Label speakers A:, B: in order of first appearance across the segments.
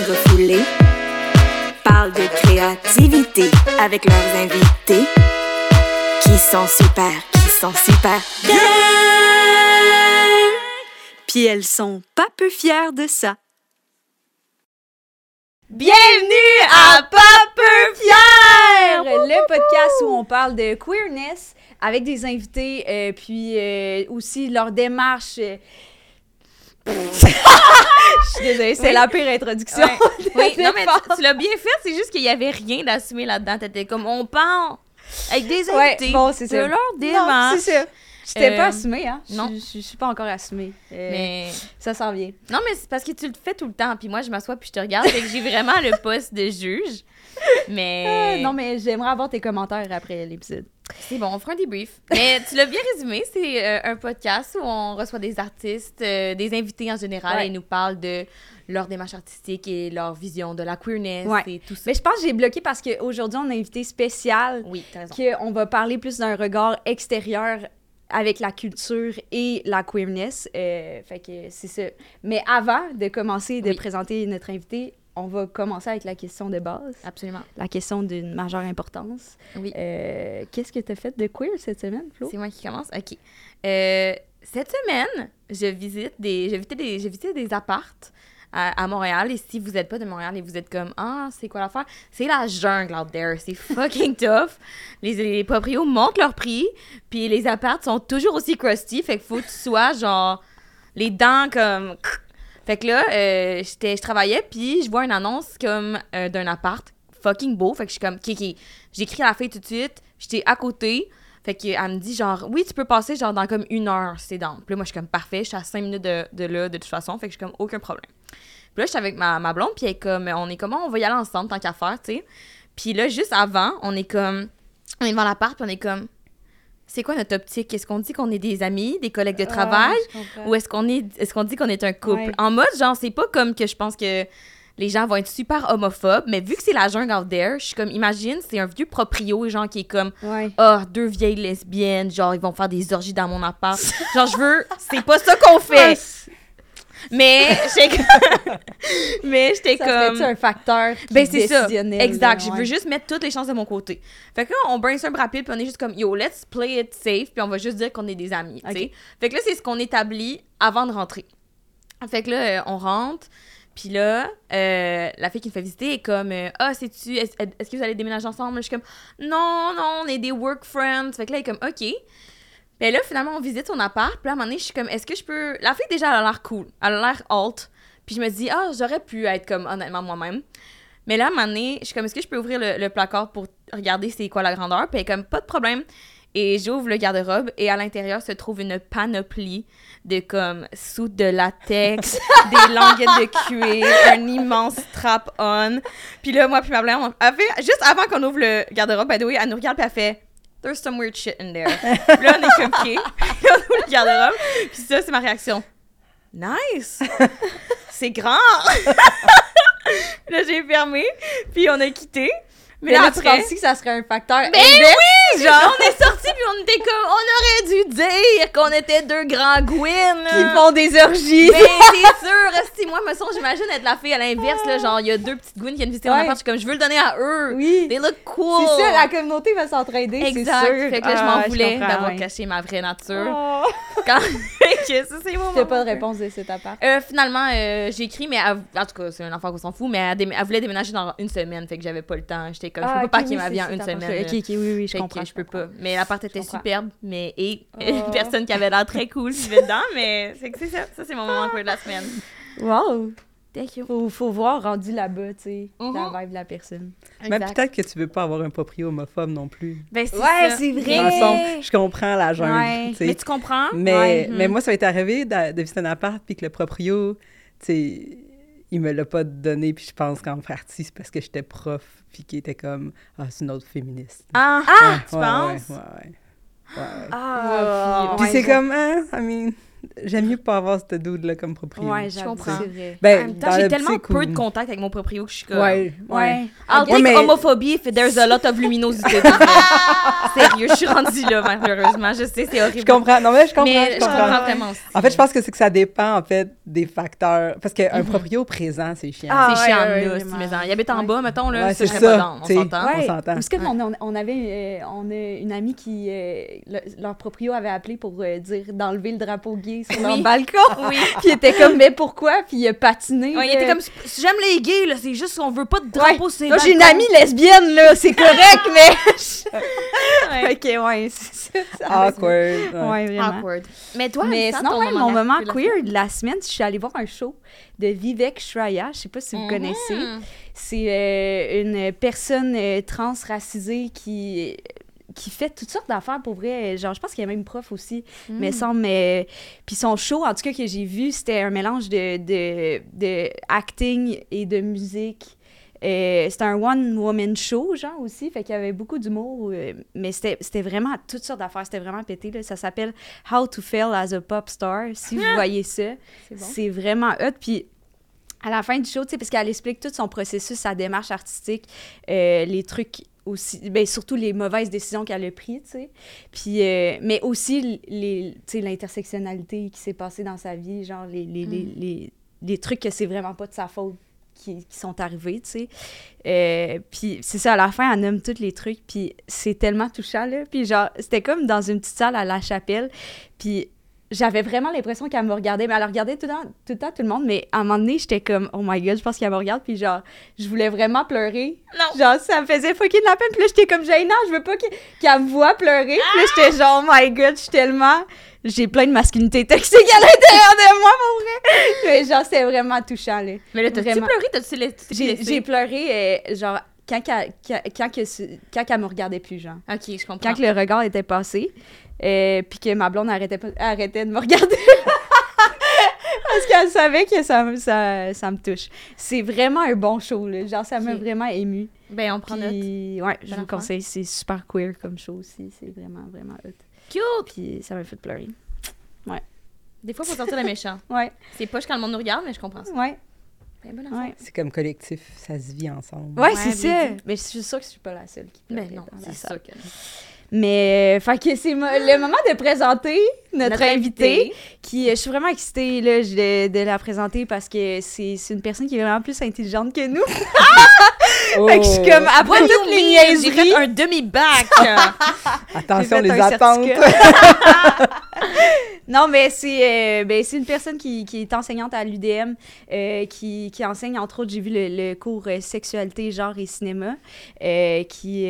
A: refoulées parlent de créativité avec leurs invités qui sont super, qui sont super bien.
B: Puis elles sont pas peu fières de ça.
C: Bienvenue à Pas peu fier!
B: Le podcast où on parle de queerness avec des invités, euh, puis euh, aussi leur démarche. euh, Je suis désolée, c'est
C: Oui.
B: la pire introduction.
C: Ouais. Oui, non, mais tu, tu l'as bien fait, c'est juste qu'il y avait rien d'assumé là-dedans. T'étais comme, on parle avec des
B: Ouais,
C: invités.
B: bon, c'est ça.
C: leur démarche.
B: c'est ça. J'étais
C: Euh,
B: pas assumée, hein?
C: Non.
B: Je, je suis pas encore assumée. Euh,
C: Mais
B: Ça s'en vient.
C: non, mais c'est parce que tu le fais tout le temps. Puis moi, je m'assois puis je te regarde. fait que j'ai vraiment le poste de juge. Mais
B: Euh, non, mais j'aimerais avoir tes commentaires après l'épisode.
C: c'est bon, on fera un débrief. Mais tu l'as bien résumé. C'est euh, un podcast où on reçoit des artistes, euh, des invités en général,
B: Ouais.
C: et ils nous parlent de leur démarche artistique et leur vision de la queerness
B: Ouais.
C: et tout ça.
B: Mais je pense que j'ai bloqué parce qu'aujourd'hui, on a un invité spécial
C: Oui, t'as raison.
B: qu'on va parler plus d'un regard extérieur avec la culture et la queerness. Euh, fait que c'est ça. Mais avant de commencer de
C: Oui.
B: présenter notre invité, on va commencer avec la question de base,
C: Absolument.
B: la question d'une majeure importance.
C: Oui.
B: Euh, Qu'est-ce que tu as fait de queer cette semaine, Flo?
C: C'est moi qui commence? OK. Euh, cette semaine, je visite des, j'ai visité des, j'ai visité des appartes à, à Montréal. Et si vous n'êtes pas de Montréal et vous êtes comme, ah, c'est quoi l'affaire? C'est la jungle out there. C'est fucking tough. Les, les proprios montent leur prix. Puis les appartes sont toujours aussi crusty. Fait qu'il faut que tu sois genre, les dents comme. Fait que là, euh, j'étais, je travaillais. Puis je vois une annonce comme euh, d'un appart fucking beau. Fait que je suis comme, OK, OK. J'écris à la fille tout de suite. J'étais à côté. Fait qu'elle me dit genre, oui, tu peux passer genre dans comme une heure, c'est dans. Puis là, moi, je suis comme, parfait, je suis à cinq minutes de, de là, de toute façon. Fait que je suis comme, aucun problème. Puis là, j'étais avec ma, ma blonde, puis elle est comme, on est comment, on va y aller ensemble tant qu'à faire, tu sais. Puis là, juste avant, on est comme, on est devant l'appart, puis on est comme, c'est quoi notre optique? Est-ce qu'on dit qu'on est des amis, des collègues de travail? Ou est-ce qu'on est est-ce qu'on dit qu'on est un couple?
B: Ouais.
C: En mode genre c'est pas comme que je pense que les gens vont être super homophobes, mais vu que c'est la jungle out there, je suis comme imagine c'est un vieux proprio genre qui est comme
B: Ouais.
C: ah deux vieilles lesbiennes, genre ils vont faire des orgies dans mon appart. genre je veux c'est pas ça qu'on fait. Mais j'étais comme mais j'étais comme
B: serait un facteur qui
C: ben c'est ça. Exact. Je veux juste mettre toutes les chances de mon côté. Fait que là, on brainstorm rapide, puis on est juste comme, yo, let's play it safe, puis on va juste dire qu'on est des amis, tu sais.
B: Ok.
C: Fait que là, c'est ce qu'on établit avant de rentrer. Fait que là, euh, on rentre, puis là, euh, la fille qui me fait visiter est comme, euh, ah, c'est-tu, est-ce que vous allez déménager ensemble? Je suis comme, non, non, on est des work friends. Fait que là, elle est comme, OK. Puis là, finalement, on visite son appart. Puis là, à un moment donné, je suis comme, est-ce que je peux. La fille, déjà, elle a l'air cool. Elle a l'air haute. Puis je me dis, ah, j'aurais pu être comme, honnêtement, moi-même. Mais là, à un moment donné, je suis comme, est-ce que je peux ouvrir le, le placard pour regarder c'est quoi la grandeur? Puis elle est comme, pas de problème. Et j'ouvre le garde-robe et à l'intérieur se trouve une panoplie de comme soutes de latex, des languettes de cuir, un immense strap-on. Puis là, moi puis ma blonde, on- fait, juste avant qu'on ouvre le garde-robe, by the way, elle nous regarde puis elle fait There's some weird shit in there. Puis là, on est comme OK. On ouvre le garde-robe. Puis ça, c'est ma réaction. Nice! C'est grand! là, j'ai fermé. Puis on a quitté. Mais,
B: Mais
C: là,
B: là, tu
C: après...
B: pensais que ça serait un facteur
C: Ben oui! Genre, on est sortis puis on était comme... On aurait dû dire qu'on était deux grands Gwyn,
B: qui font des orgies.
C: Ben, c'est sûr! Si moi, me sens, j'imagine être la fille à l'inverse, là. Genre, il y a deux petites Gwyn qui viennent visiter mon appart. Je suis comme, je veux le donner à eux.
B: Oui.
C: They look cool.
B: C'est ça, la communauté va s'entraider, c'est
C: Exact.
B: sûr.
C: Fait que là, je
B: Ah,
C: m'en voulais
B: comprends,
C: d'avoir
B: ouais.
C: caché ma vraie nature.
B: Oh.
C: Quand... que ça, c'est mon
B: pas de réponse de cet appart.
C: Euh, finalement, euh, j'ai écrit, mais elle- en tout cas, c'est un enfant qu'on s'en fout, mais elle, dé- elle voulait déménager dans une semaine, fait que j'avais pas le temps. J'étais comme, je peux pas packer ma vie en une semaine.
B: Ok, ok, oui, oui, je
C: Fait que
B: comprends.
C: je peux pas. Mais l'appart était
B: comprends.
C: superbe, mais et
B: Oh.
C: une personne qui avait l'air très cool vivait dedans, mais c'est que c'est ça. Ça, c'est mon moment queer de la semaine.
B: Wow!
C: Thank you.
B: Faut, faut voir rendu là-bas, tu sais,
C: Mhm.
B: la vibe de la personne.
D: Mais peut-être que tu veux pas avoir un proprio homophobe non plus.
C: Ben, c'est
B: Ouais, c'est vrai.
D: Dans le fond, je comprends la jungle,
B: Ouais.
C: Mais tu comprends?
D: Mais,
B: Ouais.
D: mais
C: Mhm.
D: moi, ça m'est arrivé de, de visiter un appart, puis que le proprio, tu sais, il me l'a pas donné, puis je pense qu'en partie, c'est parce que j'étais prof, puis qu'il était comme, ah, c'est une autre féministe.
C: Ah,
D: Ouais,
C: tu
D: ouais,
C: penses?
D: Ouais, ouais, ouais.
B: Ah,
D: Puis c'est comme, hein, I mean, j'aime mieux pas avoir ce dude-là comme proprio.
B: Ouais,
C: Je comprends.
B: c'est vrai.
C: En
D: Ben,
C: même temps, j'ai tellement peu de contact avec mon proprio que je suis comme...
D: Ouais, ouais.
C: I'll take
D: mais-
C: homophobie if there's a lot of luminosité. Sérieux, je suis rendue là, malheureusement. Je sais, c'est horrible.
D: Je comprends. Non, mais je comprends.
C: Mais
D: je
C: je
D: comprends.
C: vraiment aussi.
D: En fait, je pense que c'est que ça dépend, en fait, des facteurs. Parce qu'un
C: Mhm.
D: proprio présent, c'est chiant.
B: Ah,
C: c'est
B: ouais,
C: chiant,
B: ouais,
C: là, si, mais Il habite en bas, mettons, là,
D: Ouais, c'est
C: pas
D: ça,
C: dans, on s'entend.
D: on s'entend.
B: Parce que on, avait euh, on a une amie qui euh, le- leur proprio avait appelé pour euh, dire d'enlever le drapeau gay sur leur balcon.
C: Oui.
B: Puis il était comme mais pourquoi? Puis il a patiné.
C: Ouais, il était comme, j'aime les gays, là, c'est juste qu'on veut pas de drapeau sur les
B: Moi, j'ai une amie lesbienne là, c'est correct mais
C: Ouais.
B: OK, ouais, c'est ça.
D: Awkward. ouais.
B: Ouais, vraiment.
C: Awkward. Mais toi,
B: Mais sinon,
C: ton
B: ouais, mon moment queer de la semaine, je suis allée voir un show de Vivek Shraya. Je sais pas si vous
C: Mhm.
B: connaissez. C'est euh, une personne euh, trans racisée qui qui fait toutes sortes d'affaires pour vrai. Genre, je pense qu'il y a même prof aussi,
C: Mm.
B: mais semble. Mais... Puis son show, en tout cas, que j'ai vu, c'était un mélange de, de, de acting et de musique. Euh, c'était un one-woman show, genre, aussi. Fait qu'il y avait beaucoup d'humour. euh, mais c'était vraiment toutes sortes d'affaires. C'était vraiment pété, là. Ça s'appelle How to Fail as a Pop Star. Si vous voyez ça,
C: C'est bon.
B: vraiment hot. Puis à la fin du show, tu sais, parce qu'elle explique tout son processus, sa démarche artistique, euh, les trucs aussi, ben, surtout les mauvaises décisions qu'elle a prises, tu sais. Puis, euh, mais aussi les, l'intersectionnalité qui s'est passée dans sa vie, genre les, les, les,
C: Mm.
B: les, les trucs que c'est vraiment pas de sa faute qui, qui sont arrivés, tu sais. Euh, puis c'est ça, à la fin, elle nomme tous les trucs, puis c'est tellement touchant, là. Puis genre, c'était comme dans une petite salle à la chapelle, puis j'avais vraiment l'impression qu'elle me regardait, mais elle regardait tout le, temps, tout le temps tout le monde, mais à un moment donné, j'étais comme, oh my god, je pense qu'elle me regarde, puis genre, je voulais vraiment pleurer.
C: Non.
B: Genre, ça me faisait fucking de la peine, puis là, j'étais comme, gênant, je veux pas que- qu'elle me voie pleurer. Puis là, j'étais genre, oh my god, je suis tellement... J'ai plein de masculinité toxique à l'intérieur de moi, pour vrai. Mais genre, c'était vraiment touchant, là.
C: Mais là, t'as-tu
B: Vraiment.
C: pleuré? T'as-tu
B: J'ai
C: laissé?
B: j'ai pleuré, euh, genre, quand, qu'elle- quand, quand, quand elle me regardait plus, genre.
C: Ok, je comprends.
B: Quand que le regard était passé, euh, puis que ma blonde arrêtait, pas, arrêtait de me regarder. Parce qu'elle savait que ça, me- ça, ça me touche. C'est vraiment un bon show, là. Genre, ça m'a vraiment ému.
C: Ben, on prend note.
B: Puis, ouais, je vous conseille. C'est super queer comme show aussi. C'est vraiment, vraiment hot.
C: Cute!
B: Puis, ça m'a fait pleurer.
C: Des fois, faut sortir le méchant.
B: Ouais,
C: C'est pas quand le monde nous regarde, mais je comprends ça.
B: ouais,
C: Ben, bonne
B: ouais.
D: C'est comme collectif, ça se vit ensemble.
B: Ouais,
C: Ouais,
B: c'est ça. Mais je suis sûre que je suis pas la seule qui pleurait
C: Ben non, c'est ça que...
B: Mais, euh, fait que c'est mo- le moment de présenter notre,
C: Notre
B: invité,
C: invité.
B: qui, euh, je suis vraiment excitée là, de, de la présenter parce que c'est c'est une personne qui est vraiment plus intelligente que nous.
D: Oh!
B: Fait que je suis comme, après
C: What
B: toutes les?
C: J'ai
B: niaiseries,
C: fait un demi-bac!
D: Attention, les attentes.
B: Non, mais c'est euh, ben, c'est une personne qui, qui est enseignante à l'UDM, euh, qui, qui enseigne, entre autres, j'ai vu le, le cours euh, Sexualité, genre et cinéma, qui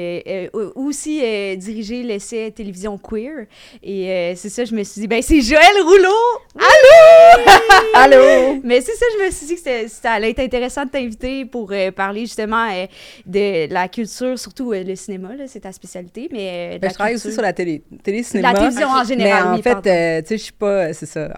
B: aussi dirigé l'essai Télévision Queer. Et c'est ça, je me suis dit, ben c'est Joël Rouleau! Allô!
D: Allô?
B: Mais c'est ça, je me suis dit que ça allait être intéressant de t'inviter pour parler justement de la culture, surtout le cinéma, là, c'est ta spécialité, mais de
D: Ben,
B: la
D: je travaille
B: culture.
D: aussi sur la télé, télé-cinéma.
B: La télévision en général,
D: Mais en fait, tu sais, je suis pas. C'est ça.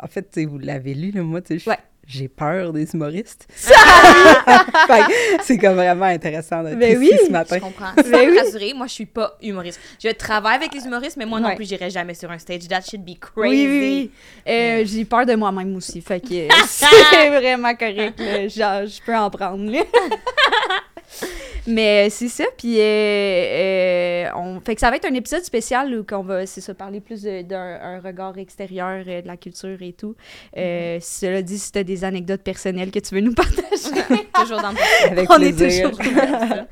D: En fait, tu sais, vous l'avez lu, là, moi, tu sais, je-
B: Ouais.
D: j'ai peur des humoristes. C'est comme vraiment intéressant d'être
B: Ben
D: ici
B: oui.
D: ce
C: Je
D: matin.
C: comprends.
B: Ben
C: Sans
B: oui.
C: rassurer, moi, je suis pas humoriste. Je travaille avec les humoristes, mais moi non plus, j'irai jamais sur un stage. That should be crazy.
B: Oui, oui, oui. Euh, J'ai peur de moi-même aussi. Fait que euh, c'est vraiment correct. là. Genre, je peux en prendre. Mais euh, c'est ça. Puis, euh, euh, on... fait que ça va être un épisode spécial où on va, c'est ça, parler plus d'un un regard extérieur euh, de la culture et tout. Euh, Cela dit, si tu as des anecdotes personnelles que tu veux nous partager,
C: Toujours dans le
D: Avec
B: on est toujours
C: Absolument.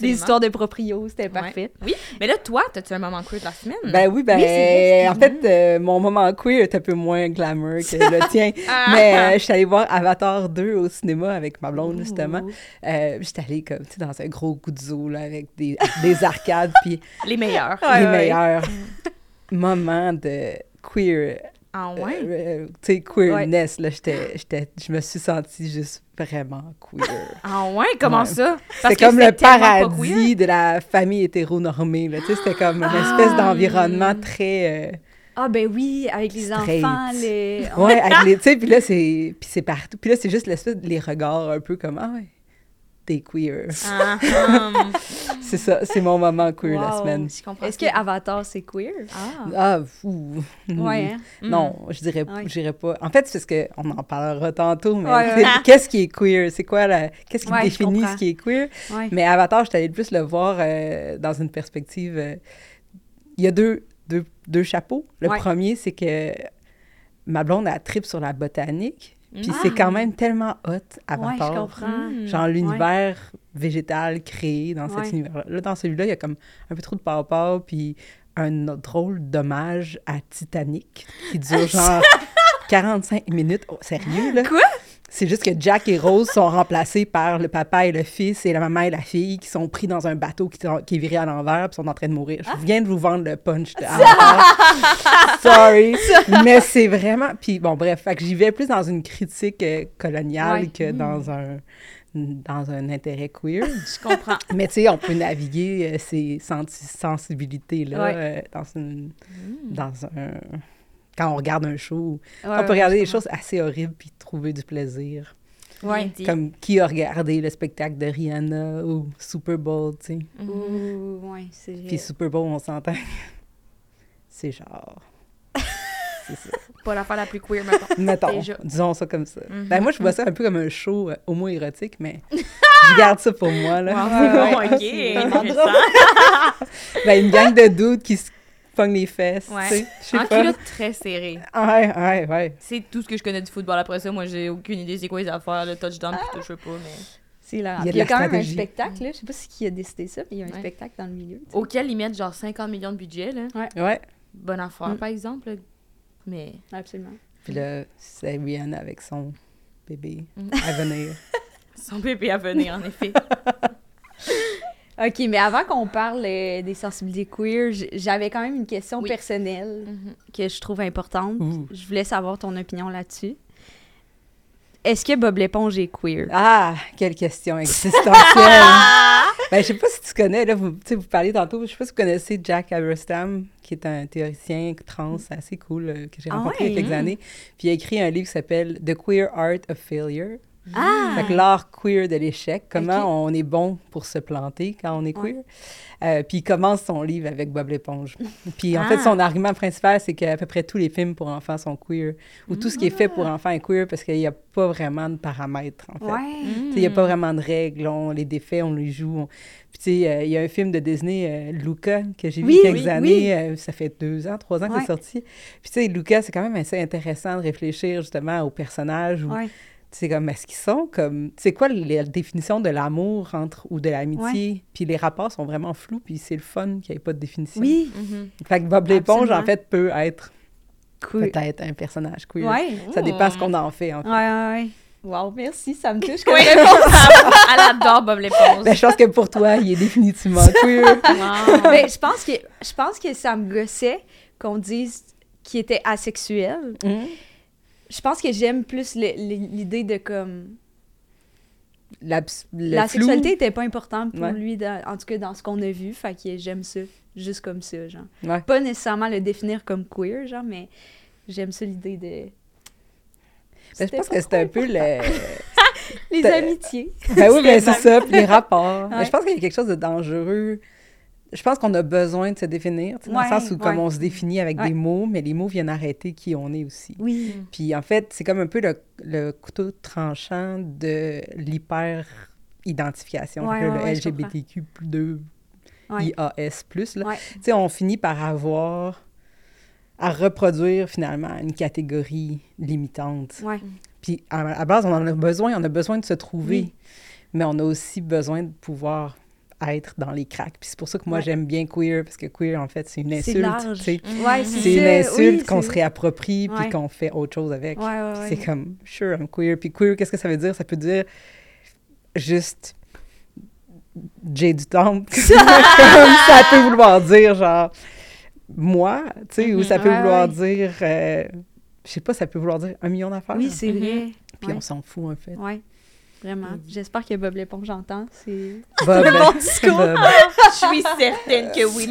B: des histoires de proprio, c'était parfait.
C: Oui, mais là, toi, t'as-tu un moment queer de la semaine?
D: Ben oui, ben
B: Oui, vrai,
D: en fait, euh, mon moment queer est un peu moins glamour que le tien.
C: Ah!
D: Mais euh, je suis allée voir Avatar 2 au cinéma avec ma blonde, justement.
B: Ouh.
D: J'étais allée comme, tu sais, dans un gros goudzo, là, avec des, des arcades, puis
C: Les meilleurs.
B: Ouais,
D: les
B: ouais.
D: meilleurs moments de queer,
C: Ah
D: euh,
C: ouais?
D: euh, tu sais, queerness, là, j'étais, j'étais, je me suis sentie juste vraiment queer.
C: Ah ouais? Comment
D: Ouais.
C: ça?
D: C'était comme le paradis de la famille hétéronormée, là, tu sais, c'était comme une espèce
C: Ah!
D: d'environnement très... euh,
B: Ah, ben oui, avec les
D: Straight.
B: enfants, les.
D: Ouais, avec les, tu sais, puis là, c'est, puis c'est partout. Puis là, c'est juste l'espèce, les regards un peu comme, ah ouais, t'es queer.
C: Ah, hum.
D: C'est ça, c'est mon moment queer la semaine.
B: Est-ce que Avatar, c'est queer?
C: Ah.
D: Ah, fou.
B: Ouais, hein?
D: Non, je dirais,
B: Ouais.
D: je dirais pas. En fait, c'est parce que on en parlera tantôt, mais
B: Ouais,
D: c'est-
C: ouais.
D: qu'est-ce qui est queer? C'est quoi la. Qu'est-ce qui définit ce qui est queer?
B: Ouais.
D: Mais Avatar, je suis allée plus le voir euh, dans une perspective. euh, Il y a deux, deux, deux chapeaux. Le
B: Ouais.
D: premier, c'est que ma blonde a trip sur la botanique. Puis
C: Ah.
D: c'est quand même tellement hot,
B: Ouais,
D: Avatar.
B: je comprends.
D: Genre l'univers végétal créé dans
B: Ouais.
D: cet univers-là. Là, dans celui-là, il y a comme un peu trop de papa, puis un drôle d'hommage à Titanic qui dure genre 45 minutes. Oh, sérieux, là?
B: Quoi?
D: C'est juste que Jack et Rose sont remplacés par le papa et le fils et la maman et la fille qui sont pris dans un bateau qui, qui est viré à l'envers puis sont en train de mourir. Je viens de vous vendre le punch de. Sorry. Mais c'est vraiment... Puis bon, bref, fait que j'y vais plus dans une critique euh, coloniale
B: Ouais.
D: que dans un dans un intérêt queer.
C: Je comprends.
D: Mais tu sais, on peut naviguer euh, ces sensibilités-là
B: Ouais.
D: euh, dans, une, dans un... Quand on regarde un show,
B: Ouais,
D: on peut
B: ouais,
D: regarder des choses assez horribles puis trouver du plaisir.
B: Ouais.
D: Comme qui a regardé le spectacle de Rihanna ou Super Bowl, tu sais.
C: Mhm.
B: Ouh, ouais, c'est...
D: Puis Super Bowl, on s'entend. C'est genre... C'est ça.
C: Pas l'affaire la plus queer, mettons.
D: Mettons,
C: Déjà.
D: disons ça comme ça.
C: Mhm.
D: Ben moi, je vois ça un peu comme un show euh, homo-érotique, mais je garde ça pour moi, là.
C: Wow,
B: ouais,
C: ok,
B: c'est vraiment
C: intéressant.
D: Ben, une gang de dudes qui se pognent les fesses,
C: Ouais. En
D: pas.
C: culotte très serré.
D: Ouais, ouais, ouais.
C: C'est tout ce que je connais du football. Après ça, moi, j'ai aucune idée c'est quoi les affaires, le touchdown, puis tout, je sais pas, mais...
B: C'est là.
D: Il y a
B: Il
D: de
B: y a
D: la
B: quand même un spectacle, là. Je sais pas si qui a décidé ça, mais il y a un
C: Ouais.
B: spectacle dans le milieu.
C: Auquel ils mettent genre 50 millions de budget, là.
D: Ouais.
C: Bonne affaire,
B: Mm.
C: par exemple. là. Mais...
B: Absolument.
D: Puis là, c'est Rihanna avec son bébé
C: Mhm.
D: à venir.
C: Son bébé à venir, en effet.
B: OK, mais avant qu'on parle euh, des sensibilités queer, j'avais quand même une question
C: Oui.
B: personnelle
C: Mhm.
B: que je trouve importante.
D: Ouh.
B: Je voulais savoir ton opinion là-dessus. Est-ce que Bob l'éponge est queer?
D: Ah, quelle question existentielle! ben, je sais pas si tu connais, là, vous, vous parliez tantôt, je sais pas si vous connaissez Jack Aberstam, qui est un théoricien trans assez cool euh, que j'ai
B: Ah
D: rencontré il y a
B: ouais?
D: quelques années. Puis il a écrit un livre qui s'appelle The Queer Art of Failure.
B: Ah!
D: Fait que l'art queer de l'échec, comment on est bon pour se planter quand on est
B: Ouais.
D: queer. Euh, puis il commence son livre avec Bob l'éponge. Puis en fait,
C: Ah.
D: son argument principal, c'est qu'à peu près tous les films pour enfants sont queer. Ou tout ce qui est fait
B: Ah.
D: pour enfants est queer parce qu'il n'y a pas vraiment de paramètres, en fait.
B: Ouais.
D: Il n'y a pas vraiment de règles, on les défait, on les joue. on- Puis tu sais, euh, il y a un film de Disney, euh, Luca, que j'ai vu
B: Oui,
D: a quelques
B: oui,
D: années, ça fait deux ans, trois ans que
B: Ouais.
D: c'est sorti. Puis tu sais, Luca, c'est quand même assez intéressant de réfléchir justement aux personnages, ou
B: Ouais.
D: C'est comme, est-ce qu'ils sont comme... C'est quoi la définition de l'amour entre ou de l'amitié? Puis les rapports sont vraiment flous, puis c'est le fun qu'il n'y ait pas de définition.
B: Oui.
C: Mhm.
D: Fait que Bob l'éponge, en fait, peut être
B: Queer.
D: peut-être un personnage queer.
B: Ouais.
D: Ça dépend ce qu'on en fait, en fait.
B: Ouais, ouais, ouais. Wow, merci, ça me touche.
C: Oui,
B: comme réponse.
C: elle adore Bob l'éponge.
D: Ben, je pense que pour toi, il est définitivement queer.
C: Wow.
B: Mais je pense que je pense que ça me gossait qu'on dise qu'il était asexuel.
D: Mhm.
B: Je pense que j'aime plus l'idée de comme la
D: flou.
B: sexualité était pas importante pour
D: Ouais.
B: lui dans- en tout cas dans ce qu'on a vu, fait que j'aime ça juste comme ça genre.
D: Ouais.
B: Pas nécessairement le définir comme queer genre mais j'aime ça l'idée de
D: Ben, je pense que c'est un peu le.
B: les amitiés.
D: Ben oui, ben c'est ça, puis les rapports.
B: Ouais.
D: Ben, je pense qu'il y a quelque chose de dangereux. Je pense qu'on a besoin de se définir, dans le sens où, comme on se définit avec
B: Ouais.
D: des mots, mais les mots viennent arrêter qui on est aussi.
B: Oui.
D: Puis en fait, c'est comme un peu le, le couteau tranchant de l'hyper-identification,
B: Ouais,
D: le LGBTQ2
B: Ouais.
D: IAS+. Là.
B: Ouais.
D: Tu sais, on finit par avoir à reproduire finalement une catégorie limitante. Puis à à base, on en a besoin, on a besoin de se trouver,
B: Oui.
D: mais on a aussi besoin de pouvoir être dans les cracks. Puis c'est pour ça que moi
B: Ouais.
D: j'aime bien queer, parce que queer, en fait, c'est une insulte.
B: Ouais,
D: C'est une insulte
B: oui,
D: qu'on se réapproprie puis qu'on fait autre chose avec. C'est comme, sure, I'm queer. Puis queer, qu'est-ce que ça veut dire? Ça peut dire juste j'ai du temps. comme ça peut vouloir dire, genre, moi, tu sais, ou ça peut
B: Ouais,
D: vouloir
B: ouais.
D: dire, euh, je sais pas, ça peut vouloir dire un million d'affaires.
B: Oui, c'est
C: Mhm.
B: vrai.
D: Puis
B: ouais.
D: on s'en fout, en fait.
B: Vraiment. J'espère que Bob l'éponge entend. C'est
D: Bob,
B: bon discours.
D: Bob.
C: Je suis certaine que oui.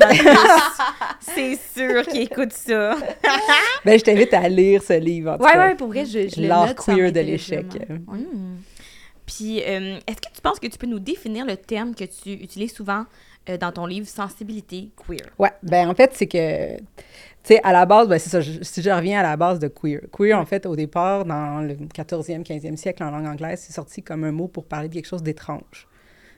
C: C'est sûr qu'il écoute ça.
D: Ben, je t'invite à lire ce livre, en tout
B: Ouais,
D: cas.
B: ouais, pour vrai, je, je le
D: L'art queer de l'échec.
C: Hmm. Puis, euh, est-ce que tu penses que tu peux nous définir le terme que tu utilises souvent euh, dans ton livre Sensibilité queer?
D: Ouais, ben en fait, c'est que, tu sais, à la base, ben c'est ça, je- si je reviens à la base de queer. Queer, en fait, au départ, dans le 14e, 15e siècle, en langue anglaise, c'est sorti comme un mot pour parler de quelque chose d'étrange,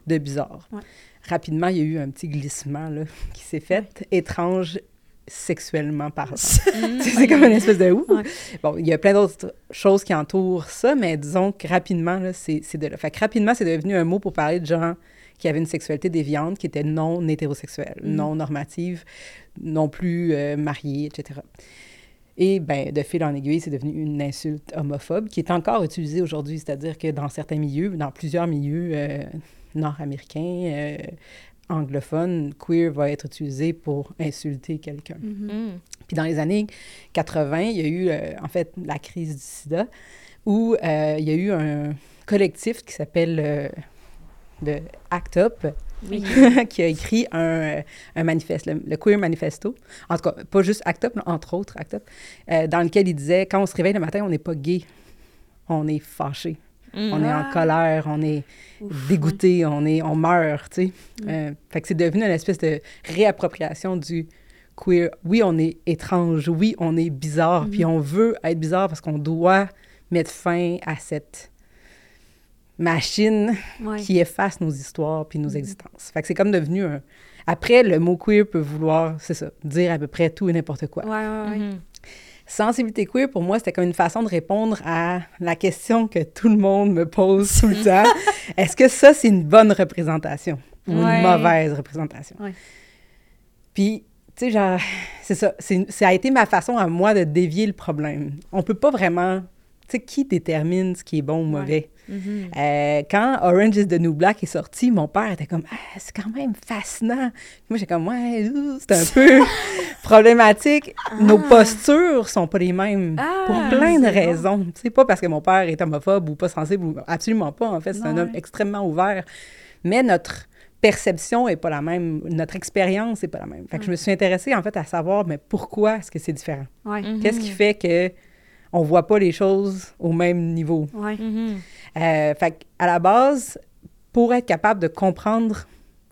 D: de bizarre.
B: Ouais.
D: Rapidement, il y a eu un petit glissement, là, qui s'est fait. Étrange sexuellement parlant. c'est comme une espèce de.
B: Ouais.
D: Bon, il y a plein d'autres choses qui entourent ça, mais disons que rapidement, là, c'est c'est de là. Fait que rapidement, c'est devenu un mot pour parler de gens qui avaient une sexualité déviante, qui était non hétérosexuelle, non normative, non plus euh, mariée, etc. Et ben, de fil en aiguille, c'est devenu une insulte homophobe qui est encore utilisée aujourd'hui, c'est-à-dire que dans certains milieux, dans plusieurs milieux euh, nord-américains, euh, anglophones, queer va être utilisé pour insulter quelqu'un.
C: Mm.
D: Puis dans les années 80, il y a eu, euh, en fait, la crise du sida, où euh, il y a eu un collectif qui s'appelle euh, le ACT UP, qui a écrit un, euh, un manifeste, le, le Queer Manifesto. En tout cas, pas juste ACT UP, mais entre autres ACT UP, euh, dans lequel il disait, quand on se réveille le matin, on n'est pas gay, on est fâché.
C: Mm.
D: On est en
B: Ah.
D: colère, on est dégoûté, on, est, on meurt, tu sais. Euh, fait que c'est devenu une espèce de réappropriation du queer. Oui, on est étrange, oui, on est bizarre, puis on veut être bizarre parce qu'on doit mettre fin à cette machine
B: Ouais.
D: qui efface nos histoires puis nos existences. Fait que c'est comme devenu un... Après, le mot queer peut vouloir, c'est ça, dire à peu près tout et n'importe quoi.
B: Ouais, ouais, ouais.
C: Mhm.
D: Sensibilité queer, pour moi, c'était comme une façon de répondre à la question que tout le monde me pose tout le temps. Est-ce que ça, c'est une bonne représentation ou
B: Ouais.
D: une mauvaise représentation?
B: Ouais.
D: Puis, tu sais, genre, c'est ça. c'est- Ça a été ma façon à moi de dévier le problème. On peut pas vraiment... Tu sais, qui détermine ce qui est bon ou mauvais?
C: Mhm.
D: Euh, quand Orange is the New Black est sorti, mon père était comme ah, c'est quand même fascinant. Puis moi j'étais comme ouais, c'est un peu problématique. Nos postures sont pas les mêmes
B: Ah,
D: pour plein de raisons. C'est pas parce que mon père est homophobe ou pas sensible ou absolument pas en fait, c'est un homme extrêmement ouvert. Mais notre perception est pas la même, notre expérience est pas la même. Fait que je me suis intéressée en fait à savoir mais pourquoi est-ce que c'est différent?
B: Ouais.
D: Qu'est-ce qui fait que on voit pas les choses au même niveau
B: Ouais.
C: Mhm.
D: euh, fait à la base, pour être capable de comprendre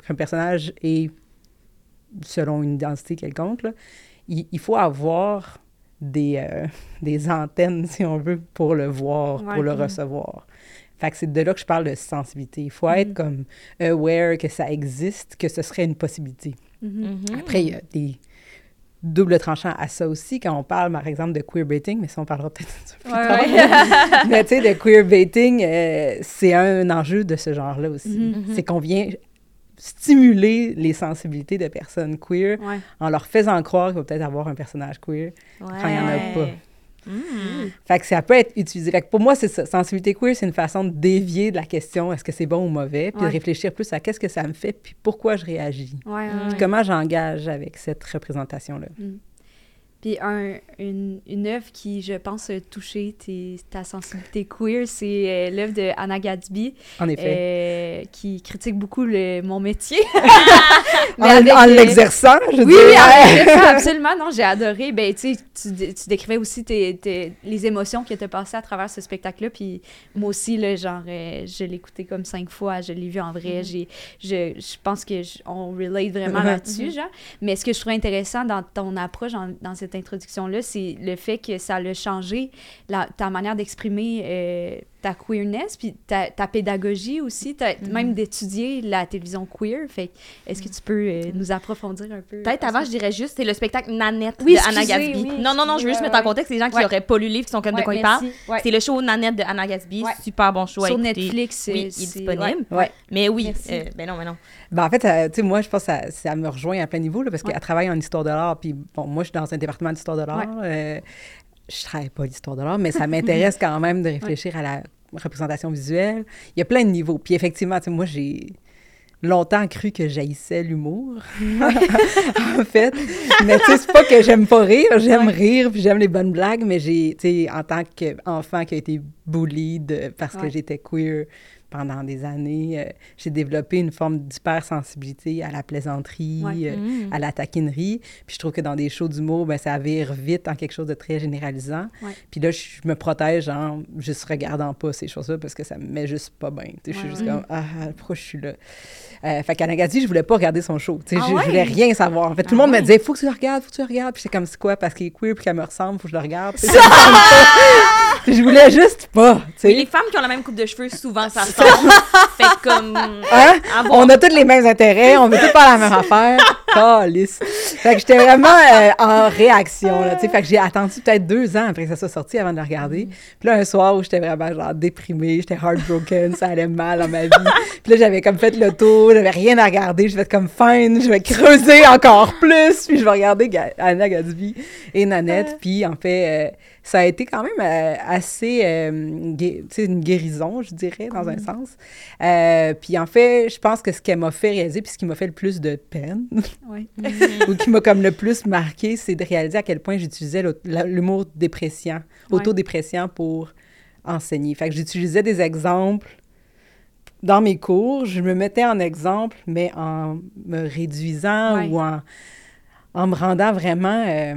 D: qu'un personnage est selon une identité quelconque, là, il, il faut avoir des, euh, des antennes, si on veut, pour le voir,
B: Ouais.
D: pour le
B: Mhm.
D: recevoir. Fait que c'est de là que je parle de sensibilité. Il faut être comme aware que ça existe, que ce serait une possibilité.
B: Mhm.
C: Mhm.
D: Après, il y a des doubles tranchants à ça aussi, quand on parle, par exemple, de queerbaiting, mais ça, on parlera peut-être plus
B: Ouais,
D: tard.
B: ouais.
D: mais tu sais, le queerbaiting, euh, c'est un enjeu de ce genre-là aussi.
B: Mhm.
D: C'est qu'on vient stimuler les sensibilités de personnes queer
B: Ouais.
D: en leur faisant croire qu'il va peut-être avoir un personnage queer. Quand il y en a pas.
C: Mhm.
D: Fait que ça peut être utilisé. Fait que pour moi, c'est ça. Sensibilité queer, c'est une façon de dévier de la question est-ce que c'est bon ou mauvais, puis
B: Ouais.
D: de réfléchir plus à qu'est-ce que ça me fait, puis pourquoi je réagis.
B: Ouais, ouais, ouais.
D: Puis comment j'engage avec cette représentation-là.
B: Puis un, une, une œuvre qui, je pense, a touché tes- ta sensibilité queer, c'est euh, l'œuvre de Anna Gatsby,
D: En effet.
B: euh, qui critique beaucoup le, mon métier.
D: en en l'exerçant, je
B: Oui, oui,
D: dirais.
B: en l'exerçant, absolument. Non, j'ai adoré. Ben, tu tu dé- tu décrivais aussi tes, tes- les émotions qui étaient passées à travers ce spectacle-là. Puis moi aussi, là, genre, euh, je l'ai écouté comme cinq fois. Je l'ai vu en vrai. J'ai, je, je pense que je- on relate vraiment là-dessus, genre. Mais ce que je trouve intéressant dans ton approche, en- dans cette introduction-là, c'est le fait que ça l'a changé ta manière d'exprimer euh, ta queerness, puis ta, ta pédagogie aussi, ta- même d'étudier la télévision queer. Fait est-ce que tu peux euh, nous approfondir un peu?
C: Peut-être avant, je dirais juste, c'est le spectacle Nanette
B: Oui,
C: de Anna Gatsby.
B: oui,
C: non, non, non, je veux juste mettre en contexte les gens qui
B: Ouais.
C: n'auraient pas lu le livre, qui sont comme de
B: Ouais,
C: quoi ils parlent.
B: Ouais.
C: C'est le show Nanette de Anna Gatsby.
B: Ouais.
C: Super bon show à
B: Sur
C: écouter.
B: Netflix,
C: Oui,
B: euh,
C: il est disponible.
D: Ouais.
C: Mais oui, euh, ben non, mais non.
D: Ben, en fait, euh, tu sais, moi, je pense que ça, ça me rejoint à plein niveau, là, parce
B: Ouais.
D: qu'elle travaille en histoire de l'art, puis bon, moi, je suis dans un département d'histoire de l'art. Je travaille pas l'histoire de l'art, mais ça m'intéresse quand même de réfléchir à la représentation visuelle. Il y a plein de niveaux. Puis effectivement, moi, j'ai longtemps cru que j'haïssais l'humour, en fait. Mais tu sais, c'est pas que j'aime pas rire, j'aime
B: Ouais.
D: rire, puis j'aime les bonnes blagues, mais j'ai, tu sais, en tant qu'enfant qui a été bullied parce que j'étais queer, pendant des années, euh, j'ai développé une forme d'hypersensibilité à la plaisanterie,
B: Ouais.
D: euh,
C: Mm.
D: à la taquinerie. Puis je trouve que dans des shows d'humour, ben, ça vire vite en quelque chose de très généralisant.
B: Ouais.
D: Puis là, je me protège en juste regardant pas ces choses-là parce que ça me met juste pas bien. Je suis
B: Ouais,
D: juste comme, ah, pourquoi je suis là? Euh, fait qu'à Nagadi, je voulais pas regarder son show.
B: Ah
D: je, je voulais rien savoir. En fait, tout le
C: Ah
D: monde me disait, faut que tu le regardes, faut que tu le regardes. Puis j'étais comme, c'est quoi? Parce qu'il est queer puis qu'elle me ressemble, faut que je le regarde. Pas. Je voulais juste pas.
C: Mais les femmes qui ont la même coupe de cheveux, souvent, ça ressemble. fait comme...
D: Hein? On a tous les mêmes intérêts, on veut tous faire la même affaire. Calice. Fait que j'étais vraiment euh, en réaction, là. Fait que j'ai attendu peut-être deux ans après que ça soit sorti avant de le regarder. Puis là, un soir où j'étais vraiment, genre, déprimée, j'étais heartbroken, ça allait mal dans ma vie. Puis là, j'avais comme fait le tour, j'avais rien à regarder. Je vais être comme fine, je vais creuser encore plus. Puis je vais regarder Ga- Anna Gatsby et Nanette. Puis en fait, euh, ça a été quand même euh, assez, euh, sais, une guérison, je dirais, dans un sens. Euh, puis en fait, je pense que ce qu'elle m'a fait réaliser, puis ce qui m'a fait le plus de peine, ou qui m'a comme le plus marqué, c'est de réaliser à quel point j'utilisais l'humour dépressant,
B: Ouais.
D: autodépressant pour enseigner. Fait que j'utilisais des exemples dans mes cours, je me mettais en exemple, mais en me réduisant ou en, en me rendant vraiment, euh,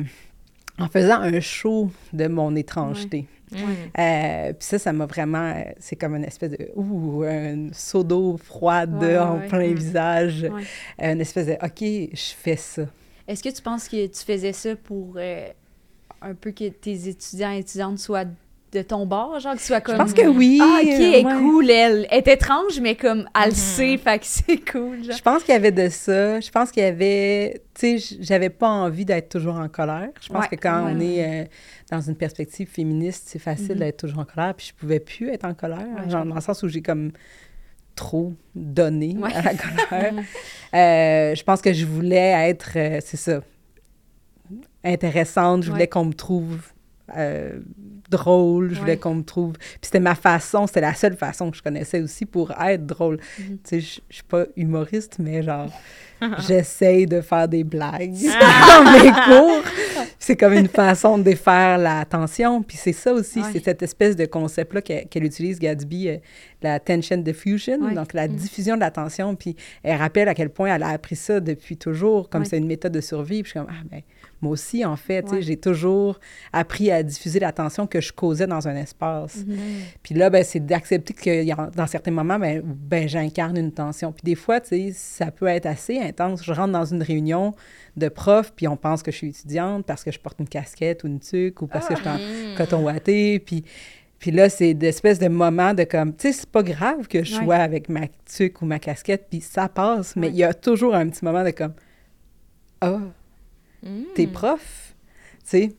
D: en faisant un show de mon étrangeté.
C: Mm.
D: Euh, puis ça, ça m'a vraiment. euh, C'est comme une espèce de. Ouh, un seau d'eau froide
B: Ouais,
D: en
B: ouais.
D: plein
C: Mm.
D: visage. Euh, Une espèce de. OK, je fais ça.
B: Est-ce que tu penses que tu faisais ça pour euh, un peu que tes étudiants et étudiantes soient de ton bord, genre qu'ils soient comme...
D: Je pense que oui.
B: Ah, ok, elle est
D: ouais.
B: cool, elle. Elle est étrange, mais comme, elle le
C: Mhm.
B: sait, fait que c'est cool, genre.
D: Je pense qu'il y avait de ça. Je pense qu'il y avait. Tu sais, j'avais pas envie d'être toujours en colère. Je pense
B: Ouais,
D: que quand on est euh, dans une perspective féministe, c'est facile
B: Mhm.
D: d'être toujours en colère. Puis je pouvais plus être en colère. Genre, dans le sens où j'ai comme trop donné à la colère. Euh, je pense que je voulais être, euh, c'est ça, intéressante. Je voulais qu'on me trouve euh, drôle. Je
B: Ouais.
D: voulais qu'on me trouve. Puis c'était ma façon, c'était la seule façon que je connaissais aussi pour être drôle.
B: Mhm.
D: Tu sais, je je suis pas humoriste, mais genre, j'essaye de faire des blagues
B: Ah.
D: dans mes cours. C'est comme une façon de défaire la tension. Puis c'est ça aussi, c'est cette espèce de concept-là qu'elle utilise, Gatsby, euh, la tension diffusion, donc la
C: Mm.
D: diffusion de la tension. Puis elle rappelle à quel point elle a appris ça depuis toujours, comme c'est une méthode de survie. Puis je suis comme, ah, ben, moi aussi, en fait,
B: Ouais.
D: j'ai toujours appris à diffuser la tension que je causais dans un espace.
B: Mhm.
D: Puis là, ben, c'est d'accepter que dans certains moments, ben, ben, j'incarne une tension. Puis des fois, ça peut être assez intense. Je rentre dans une réunion de profs, puis on pense que je suis étudiante parce que je porte une casquette ou une tuque ou parce que je suis en
C: Mm.
D: coton ouaté. Puis, puis là, c'est d'espèces de moments de comme, tu sais, c'est pas grave que je
B: Ouais.
D: sois avec ma tuque ou ma casquette, puis ça passe, mais
B: Ouais.
D: il y a toujours un petit moment de comme, ah,
C: Mm.
D: t'es prof, tu sais,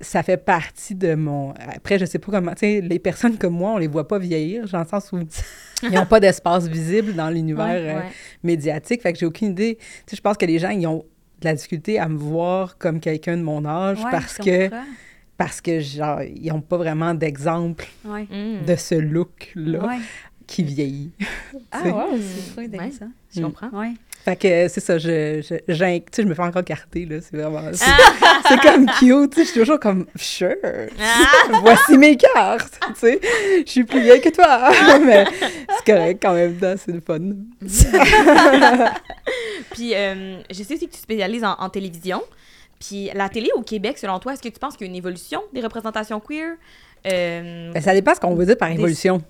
D: ça fait partie de mon... Après, je sais pas comment... Tu sais, les personnes comme moi, on les voit pas vieillir, le sens où ils n'ont pas d'espace visible dans l'univers
B: Ouais,
D: euh, médiatique. Fait que j'ai aucune idée. Tu sais, je pense que les gens, ils ont de la difficulté à me voir comme quelqu'un de mon âge
B: Ouais,
D: parce que,
B: comprends.
D: parce que, genre, ils n'ont pas vraiment d'exemple
B: Ouais.
C: Mm.
D: de ce look-là
B: Ouais.
D: qui vieillit.
B: Ah, ouais,
C: Mm.
B: c'est trop intéressant.
C: Je
D: Mm.
C: comprends.
B: Ouais.
D: Fait que c'est ça, je, je, sais, je me fais encore carter, là, c'est vraiment... C'est,
C: Ah!
D: c'est comme cute, tu sais, je suis toujours comme, sure,
C: Ah!
D: voici mes cartes, tu sais, je suis plus vieille que toi, mais c'est correct quand même, c'est le fun.
C: Puis, euh, je sais aussi que tu spécialises en, en télévision. Puis, la télé au Québec, selon toi, est-ce que tu penses qu'il y a une évolution des représentations queer? Euh,
D: Ben, ça dépend ce qu'on veut dire par
B: Des-
D: évolution.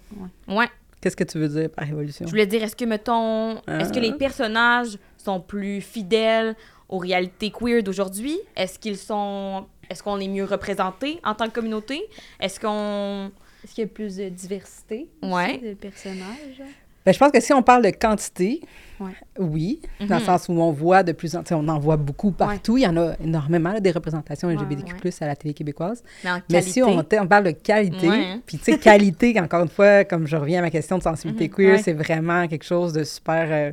C: ouais.
D: Qu'est-ce que tu veux dire par évolution?
C: Je voulais dire, est-ce que, mettons, est-ce que
D: Ah.
C: les personnages sont plus fidèles aux réalités queer d'aujourd'hui? Est-ce qu'ils sont... Est-ce qu'on est mieux représentés en tant que communauté? Est-ce qu'on...
B: Est-ce qu'il y a plus de diversité aussi
C: Ouais.
B: de personnages?
D: Ben, je pense que si on parle de quantité,
B: Ouais.
D: oui, dans le
C: Mhm.
D: sens où on voit de plus en plus, on en voit beaucoup partout. Il y en a énormément, là, des représentations
B: Ouais,
D: LGBTQ+, à la télé québécoise.
C: Mais en
D: Mais
C: qualité...
D: si on, on parle de qualité, puis tu sais, qualité, encore une fois, comme je reviens à ma question de sensibilité
C: Mhm,
D: queer, c'est vraiment quelque chose de super, euh,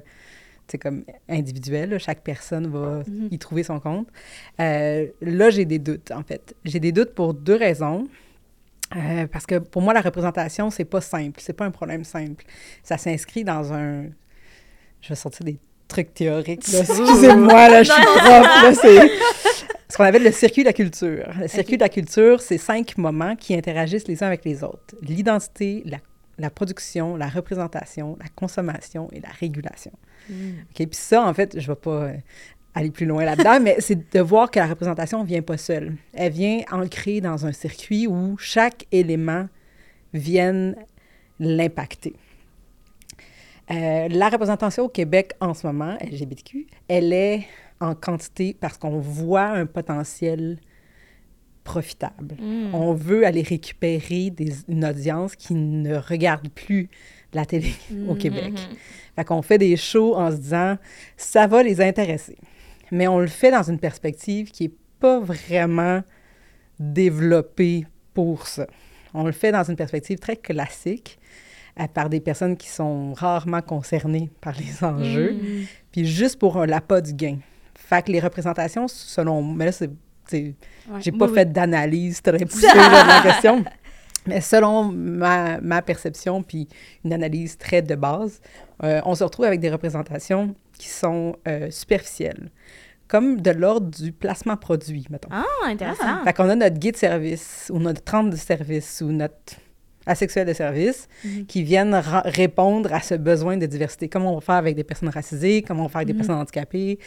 D: comme individuel. là. Chaque personne va
B: Mhm.
D: y trouver son compte. Euh, là, j'ai des doutes, en fait. J'ai des doutes pour deux raisons. Euh, parce que pour moi, la représentation, c'est pas simple. C'est pas un problème simple. Ça s'inscrit dans un. Je vais sortir des trucs théoriques. Excusez-moi, là, je suis prof. Ce qu'on appelle le circuit de la culture. Le circuit de la culture, c'est cinq moments qui interagissent les uns avec les autres. L'identité, la la production, la représentation, la consommation et la régulation.
C: Mm.
D: OK? Puis ça, en fait, je ne vais pas aller plus loin là-dedans, mais c'est de voir que la représentation ne vient pas seule. Elle vient ancrée dans un circuit où chaque élément vienne l'impacter. Euh, la représentation au Québec en ce moment, LGBTQ, elle est en quantité parce qu'on voit un potentiel profitable.
C: Mm.
D: On veut aller récupérer des, une audience qui ne regarde plus la télé au
C: Mhm.
D: Québec. Fait qu'on fait des shows en se disant, ça va les intéresser. Mais on le fait dans une perspective qui n'est pas vraiment développée pour ça. On le fait dans une perspective très classique, euh, par des personnes qui sont rarement concernées par les enjeux,
C: Mm.
D: puis juste pour un l'appât du gain. Fait que les représentations, selon... Mais là, c'est...
B: Ouais.
D: J'ai pas
B: Oui,
D: fait d'analyse très poussée de la question. Mais selon ma, ma perception, puis une analyse très de base, euh, on se retrouve avec des représentations qui sont euh, superficielles, comme de l'ordre du placement produit, mettons.
C: Ah, intéressant.
D: Fait qu'on a notre guide service ou notre 30 de service ou notre asexuel de service
B: Mhm.
D: qui viennent ra- répondre à ce besoin de diversité. Comment on va faire avec des personnes racisées, comment on va faire avec des
B: Mhm.
D: personnes handicapées,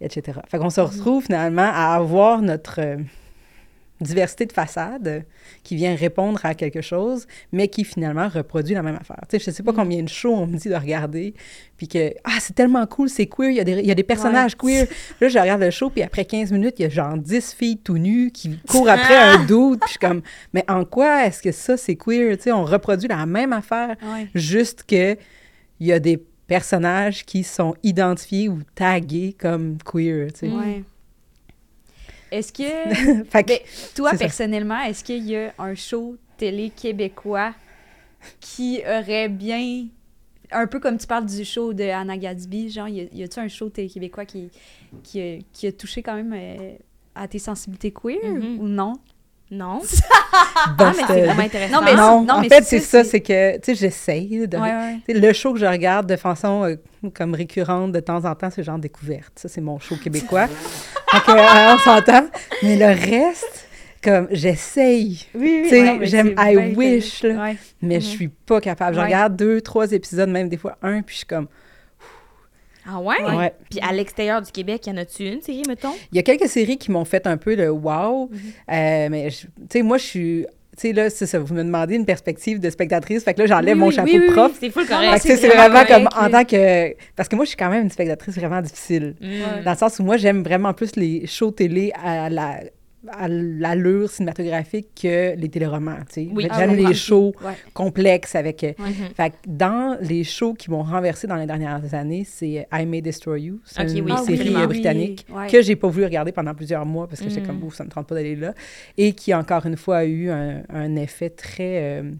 D: etc. Fait qu'on se retrouve finalement à avoir notre euh, diversité de façade qui vient répondre à quelque chose, mais qui finalement reproduit la même affaire. Tu sais, je sais pas
B: Mhm.
D: combien de shows on me dit de regarder, puis que « Ah, c'est tellement cool, c'est queer, il y, a des- il y a des personnages queer. » Là, je regarde le show, puis après 15 minutes, il y a genre 10 filles tout nues qui courent après un dude, puis je suis comme « Mais en quoi est-ce que ça, c'est queer? » Tu sais, on reproduit la même affaire,
B: Ouais.
D: juste que il y a des personnages qui sont identifiés ou tagués comme queer, tu sais.
C: Mm.
B: Ouais. Est-ce que,
D: fait que,
B: Ben, toi, personnellement, est-ce qu'il y a un show télé québécois qui aurait bien. Un peu comme tu parles du show de Anna Gadsby, genre, y a- y a-tu un show télé québécois qui, qui, a, qui a touché quand même euh, à tes sensibilités queer
C: Mhm.
B: ou non?
C: Non.
D: bon,
C: Ah, mais c'est vraiment intéressant.
B: Non, mais
D: non,
B: non,
D: en
B: mais
D: fait,
B: c'est ça, c'est-
D: que, tu sais, j'essaye de...
B: Ouais, ouais.
D: tu sais, Le show que je regarde de façon euh, comme récurrente de temps en temps, c'est genre découverte. Ça, c'est mon show québécois. Donc, on s'entend. Mais le reste, comme, j'essaye.
B: Oui,
D: Tu sais,
B: ouais, mais
D: j'aime I wish, là.
B: Ouais.
D: Mais
C: Mhm.
D: je suis pas capable. Je
B: Ouais.
D: regarde deux, trois épisodes, même des fois un, puis je suis comme...
C: Ah ouais?
D: Ouais.
C: Puis à l'extérieur du Québec, y en a-tu une série, mettons?
D: Il y a quelques séries qui m'ont fait un peu le wow.
B: Mhm.
D: Euh, mais, tu sais, moi, je suis... Tu sais, là, c'est ça, vous me demandez une perspective de spectatrice. Fait que là, j'enlève
B: Oui,
D: mon chapeau
B: oui,
D: de
B: oui,
D: prof.
C: C'est full correct.
D: Fait que
B: c'est vraiment
D: comme en tant que... Parce que moi, je suis quand même une spectatrice vraiment difficile.
C: Mm.
D: Dans le sens où moi, j'aime vraiment plus les shows télé à la à l'allure cinématographique que les téléromans, tu sais.
C: Oui.
D: J'aime les shows
B: Ouais.
D: complexes avec... euh. Fait que dans les shows qui m'ont renversé dans les dernières années, c'est I May Destroy You. C'est une
C: oui,
D: série euh, britannique que j'ai pas voulu regarder pendant plusieurs mois parce que j'étais
C: Mm.
D: comme, ouf, ça me tente pas d'aller là. Et qui, encore une fois, a eu un, un effet très euh,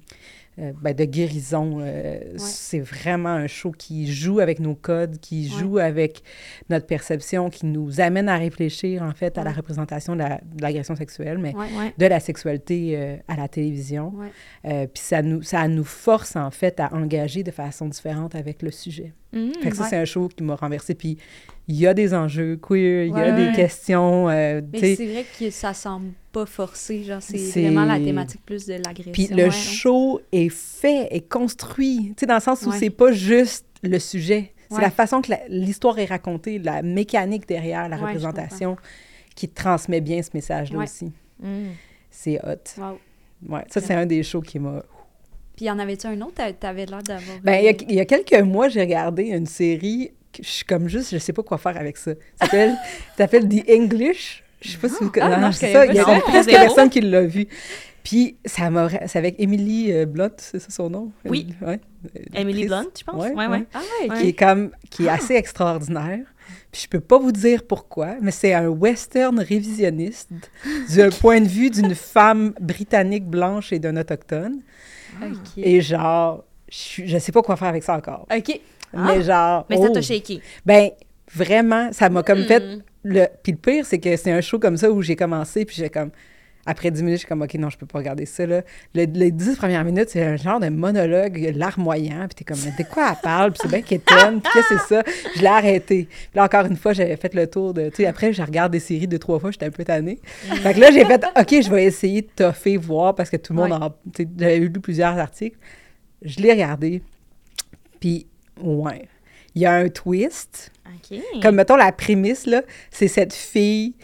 D: euh, ben, de guérison. Euh, C'est vraiment un show qui joue avec nos codes, qui
B: Ouais.
D: joue avec notre perception, qui nous amène à réfléchir, en fait, à la représentation de la- de l'agression sexuelle, mais de la sexualité euh, à la télévision. Puis ça nous, ça nous force, en fait, à engager de façon différente avec le sujet.
C: Mhm.
D: Fait que ça, c'est un show qui m'a renversé. Puis il y a des enjeux queer, il y a
B: Ouais,
D: des questions, euh,
B: Mais c'est vrai que ça semble pas forcé, genre c'est vraiment la thématique plus de l'agression.
D: Puis le
B: ouais.
D: show est fait, est construit, tu sais, dans le sens où c'est pas juste le sujet. C'est la façon que l'histoire est racontée, la mécanique derrière la représentation qui transmet bien ce message-là aussi.
C: Mhm.
D: C'est hot.
B: Wow.
D: Ouais, ça, c'est un des shows qui m'a...
B: Puis y en avait-tu un autre? T'a- T'avais l'air d'avoir...
D: Ben, il y a- il y, a quelques mois, j'ai regardé une série je suis comme juste, je sais pas quoi faire avec ça. Ça s'appelle The English. Je sais pas si vous
B: Ah,
D: connaissez. c'est
B: connais
D: ça, il y a presque personne qui l'a vu. Puis, ça m'a... C'est avec Emily euh, Blunt, c'est ça son nom?
C: Oui.
D: Ouais.
C: Emily. Blunt, je pense?
D: Ouais.
C: ouais.
B: Ah ouais.
D: Qui est comme... Qui est assez extraordinaire. Puis je peux pas vous dire pourquoi, mais c'est un western révisionniste du point de vue d'une femme britannique blanche et d'un autochtone.
B: ok.
D: Et genre, je, je sais pas quoi faire avec ça encore.
B: Ok.
D: Mais genre...
C: Mais ça
D: oh,
C: t'a shaké.
D: Ben, vraiment, ça m'a comme fait...
C: Mhm.
D: Le... Puis le pire, c'est que c'est un show comme ça où j'ai commencé, puis j'ai comme... Après 10 minutes, je suis comme, OK, non, je peux pas regarder ça, là. Le- les 10 premières minutes, c'est un genre de monologue larmoyant, puis t'es comme, de quoi elle parle? Puis c'est bien quétaine, puis qu'est-ce que c'est ça? Je l'ai arrêté. Puis là, encore une fois, j'avais fait le tour de... Tu sais, après, je regarde des séries deux, trois fois, j'étais un peu tannée. Fait que là, j'ai fait, OK, je vais essayer de toffer, voir, parce que tout le monde
B: Ouais.
D: en... Tu sais, j'avais lu plusieurs articles. je l'ai regardé, puis ouais, il y a un twist. Comme, mettons, la prémisse, là, c'est cette fille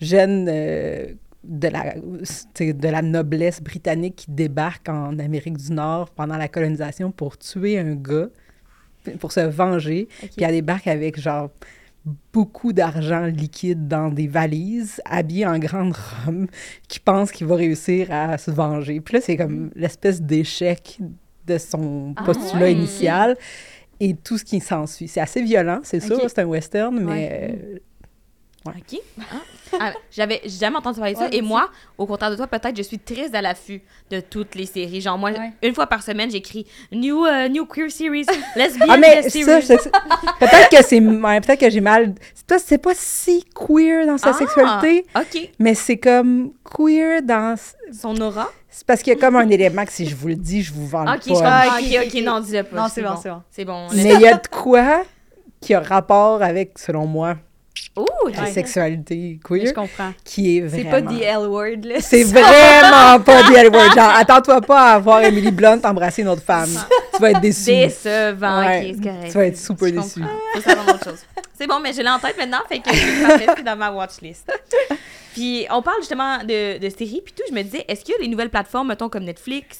D: jeune euh, de, la, de la noblesse britannique qui débarque en Amérique du Nord pendant la colonisation pour tuer un gars, pour se venger.
B: Ok.
D: Puis elle débarque avec, genre, beaucoup d'argent liquide dans des valises, habillée en grande robe, qui pense qu'il va réussir à se venger. Puis là, c'est comme l'espèce d'échec de son
B: Ah,
D: postulat
B: ouais.
D: initial et tout ce qui s'ensuit. C'est assez violent, c'est sûr,
B: Ok.
D: c'est un western, mais
B: Ouais.
D: euh,
C: OK. Ah. Ah, J'avais jamais entendu parler de ça. Et
B: moi
C: au contraire de toi, peut-être, je suis très à l'affût de toutes les séries. Genre, moi,
B: Ouais.
C: une fois par semaine, j'écris New, euh, new Queer Series, Lesbian
D: Ah, mais
C: Series.
D: ça, je- peut-être que c'est. peut-être que j'ai mal. C'est pas, c'est pas si queer dans sa
C: Ah,
D: sexualité,
C: OK.
D: mais c'est comme queer dans.
C: Son aura?
D: C'est parce qu'il y a comme un élément que si je vous le dis, je vous vends
C: je
D: pas.
B: Ah,
C: OK,
B: ok,
C: non, dis-le pas.
B: Non, c'est bon, c'est bon.
C: C'est bon.
D: Mais il y a de quoi qui a rapport avec, selon moi, La sexualité queer,
B: Je comprends.
D: qui est
B: C'est
D: vraiment.
B: pas the L-word, là.
D: C'est vraiment pas the L-word. Genre, attends-toi pas à voir Emily Blunt embrasser une autre femme. tu vas être déçu.
C: Décevant.
D: Ouais.
C: C'est correct.
D: Tu vas être super déçu.
C: C'est bon, mais je l'ai en tête maintenant, fait que c'est c'est dans ma watchlist. Puis on parle justement de, de séries, puis tout, je me disais, est-ce que les nouvelles plateformes, mettons comme Netflix,